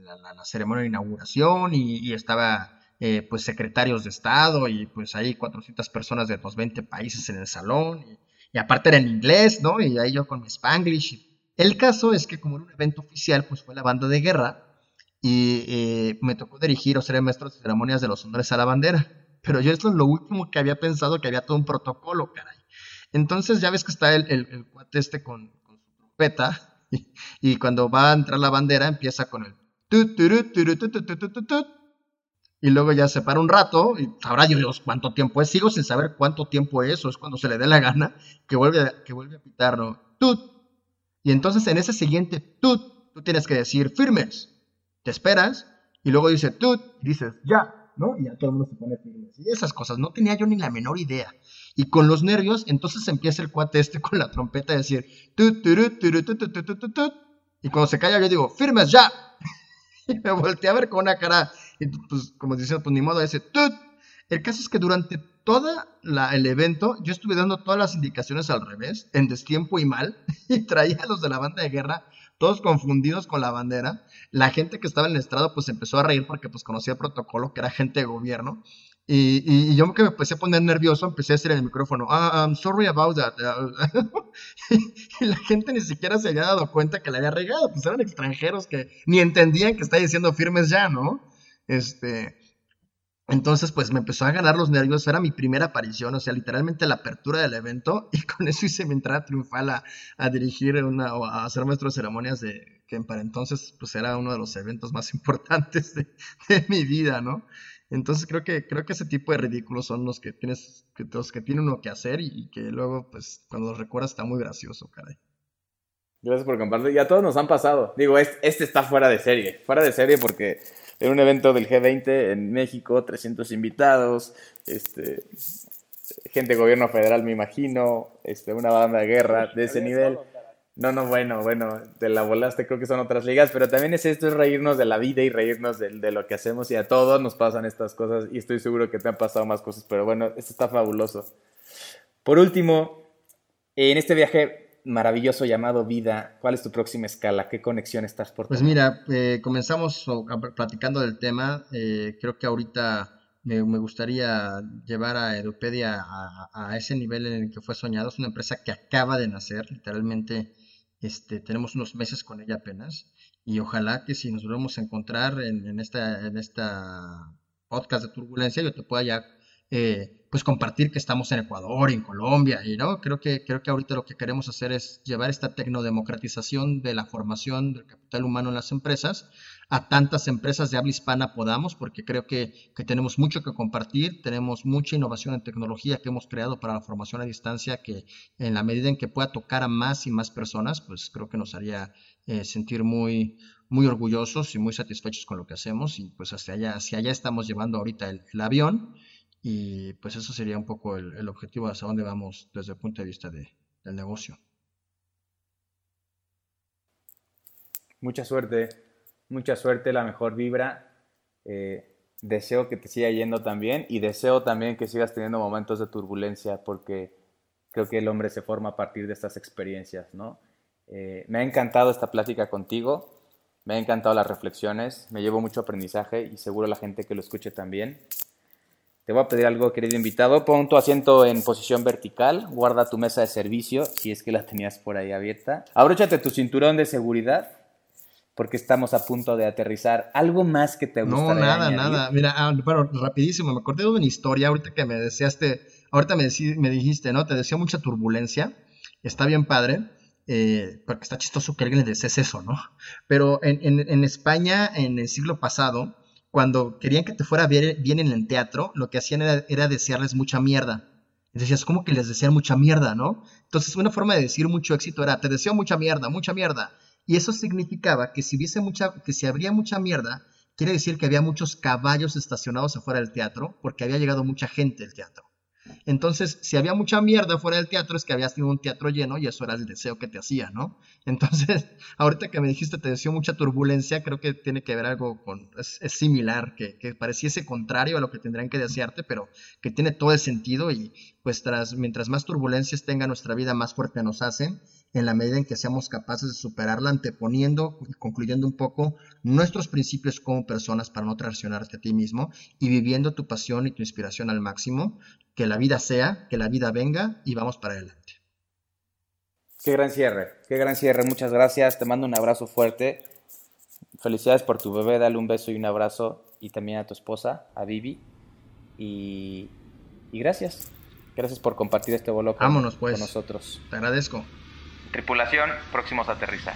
la, ceremonia de inauguración y, estaba eh, pues secretarios de Estado y pues ahí 400 personas de los 20 países en el salón. Y, y aparte era en inglés, ¿no? Y ahí yo con mi spanglish. El caso es que como era un evento oficial, pues fue la banda de guerra y eh, me tocó dirigir o ser maestro de ceremonias de los honores a la bandera. Pero yo esto es lo último que había pensado, que había todo un protocolo, caray. Entonces ya ves que está el, el, cuate este con, su trompeta y, cuando va a entrar la bandera empieza con el y luego ya se para un rato y sabrá Dios cuánto tiempo es. Sigo sin saber cuánto tiempo es, o es cuando se le dé la gana que vuelve a, que vuelve a pitar, ¿no? Tut. Y entonces en ese siguiente tut, tú tienes que decir firmes. Te esperas y luego dice tut y dices ya, ¿no? Y ya todo el mundo se pone firmes. Y esas cosas, no tenía yo ni la menor idea. Y con los nervios, entonces empieza el cuate este con la trompeta a decir tut, tut, tut, tut, tut, tut, tut. Y cuando se calla yo digo, firmes ya. y me volteé a ver con una cara y pues, como dicen, pues ni modo, ese tut. El caso es que durante todo el evento yo estuve dando todas las indicaciones al revés, en destiempo y mal, y traía a los de la banda de guerra todos confundidos con la bandera. La gente que estaba en el estrado pues empezó a reír porque pues conocía el protocolo, que era gente de gobierno. Y, y, yo que me empecé a poner nervioso, empecé a decir en el micrófono, ah, I'm sorry about that. y la gente ni siquiera se había dado cuenta que le había regado, pues eran extranjeros que ni entendían que estaba diciendo firmes ya, ¿no? Este, entonces, pues me empezó a ganar los nervios. Era mi primera aparición, o sea, literalmente la apertura del evento. Y con eso hice mi entrada triunfal a, dirigir una, o a hacer nuestras ceremonias de que para entonces, pues era uno de los eventos más importantes de, mi vida, ¿no? Entonces creo que, creo que ese tipo de ridículos son los que tienes, que, los que tiene uno que hacer y, que luego, pues, cuando los recuerdas está muy gracioso, caray. Gracias por compartir. Ya todos nos han pasado. Digo, este, este está fuera de serie. Fuera de serie porque en un evento del G20 en México, 300 invitados, este, gente de gobierno federal, me imagino, este, una banda de guerra de ese nivel. No, no, bueno, bueno, te la volaste, creo que son otras ligas, pero también es esto, es reírnos de la vida y reírnos de, de, lo que hacemos y a todos nos pasan estas cosas y estoy seguro que te han pasado más cosas, pero bueno, esto está fabuloso. Por último, en este viaje maravilloso llamado vida, ¿cuál es tu próxima escala? ¿Qué conexión estás por Pues mira, eh, comenzamos platicando del tema. Eh, creo que ahorita me, gustaría llevar a Edupedia a, ese nivel en el que fue soñado. Es una empresa que acaba de nacer, literalmente este, tenemos unos meses con ella apenas. Y ojalá que si nos volvemos a encontrar en, en esta, en esta podcast de turbulencia, yo te pueda ya eh, pues compartir que estamos en Ecuador, en Colombia, y no, creo que, creo que ahorita lo que queremos hacer es llevar esta tecnodemocratización de la formación del capital humano en las empresas a tantas empresas de habla hispana podamos, porque creo que, que, tenemos mucho que compartir, tenemos mucha innovación en tecnología que hemos creado para la formación a distancia, que en la medida en que pueda tocar a más y más personas, pues creo que nos haría eh, sentir muy, muy orgullosos y muy satisfechos con lo que hacemos, y pues hacia allá, hacia allá estamos llevando ahorita el avión. Y pues eso sería un poco el, objetivo hacia dónde vamos desde el punto de vista de, del negocio. Mucha suerte, mucha suerte, la mejor vibra. Eh, deseo que te siga yendo también y deseo también que sigas teniendo momentos de turbulencia porque creo que el hombre se forma a partir de estas experiencias, ¿no? Eh, me ha encantado esta plática contigo, me ha encantado las reflexiones, me llevo mucho aprendizaje y seguro la gente que lo escuche también. Te voy a pedir algo, querido invitado. Pon tu asiento en posición vertical. Guarda tu mesa de servicio, si es que la tenías por ahí abierta. Abróchate tu cinturón de seguridad, porque estamos a punto de aterrizar. ¿Algo más que te gustaría No, nada, nada. Mira, ah, bueno, rapidísimo. Me acordé de una historia ahorita que me deseaste, ahorita me, me dijiste, ¿no? Te decía mucha turbulencia. Está bien padre. eh, porque está chistoso que alguien le desees eso, ¿no? Pero en, España, en el siglo pasado, cuando querían que te fuera bien, en el teatro, lo que hacían era, desearles mucha mierda. Decías, ¿cómo que les desean mucha mierda, no? Entonces, una forma de decir mucho éxito era, te deseo mucha mierda, mucha mierda. Y eso significaba que si hubiese mucha, que si habría mucha mierda, quiere decir que había muchos caballos estacionados afuera del teatro, porque había llegado mucha gente al teatro. Entonces, si había mucha mierda fuera del teatro, es que habías tenido un teatro lleno y eso era el deseo que te hacía, ¿no? Entonces, ahorita que me dijiste te deseo mucha turbulencia, creo que tiene que ver algo con, es, similar, que, que, pareciese contrario a lo que tendrían que desearte, pero que tiene todo el sentido y pues tras, mientras más turbulencias tenga nuestra vida, más fuerte nos hacen en la medida en que seamos capaces de superarla, anteponiendo y concluyendo un poco nuestros principios como personas para no traicionarte a ti mismo y viviendo tu pasión y tu inspiración al máximo, que la vida sea, que la vida venga y vamos para adelante. Qué gran cierre, qué gran cierre, muchas gracias, te mando un abrazo fuerte, felicidades por tu bebé, dale un beso y un abrazo y también a tu esposa, a Vivi, y, gracias, gracias por compartir este vuelo con, pues. con nosotros. Te agradezco. Tripulación, próximos a aterrizar.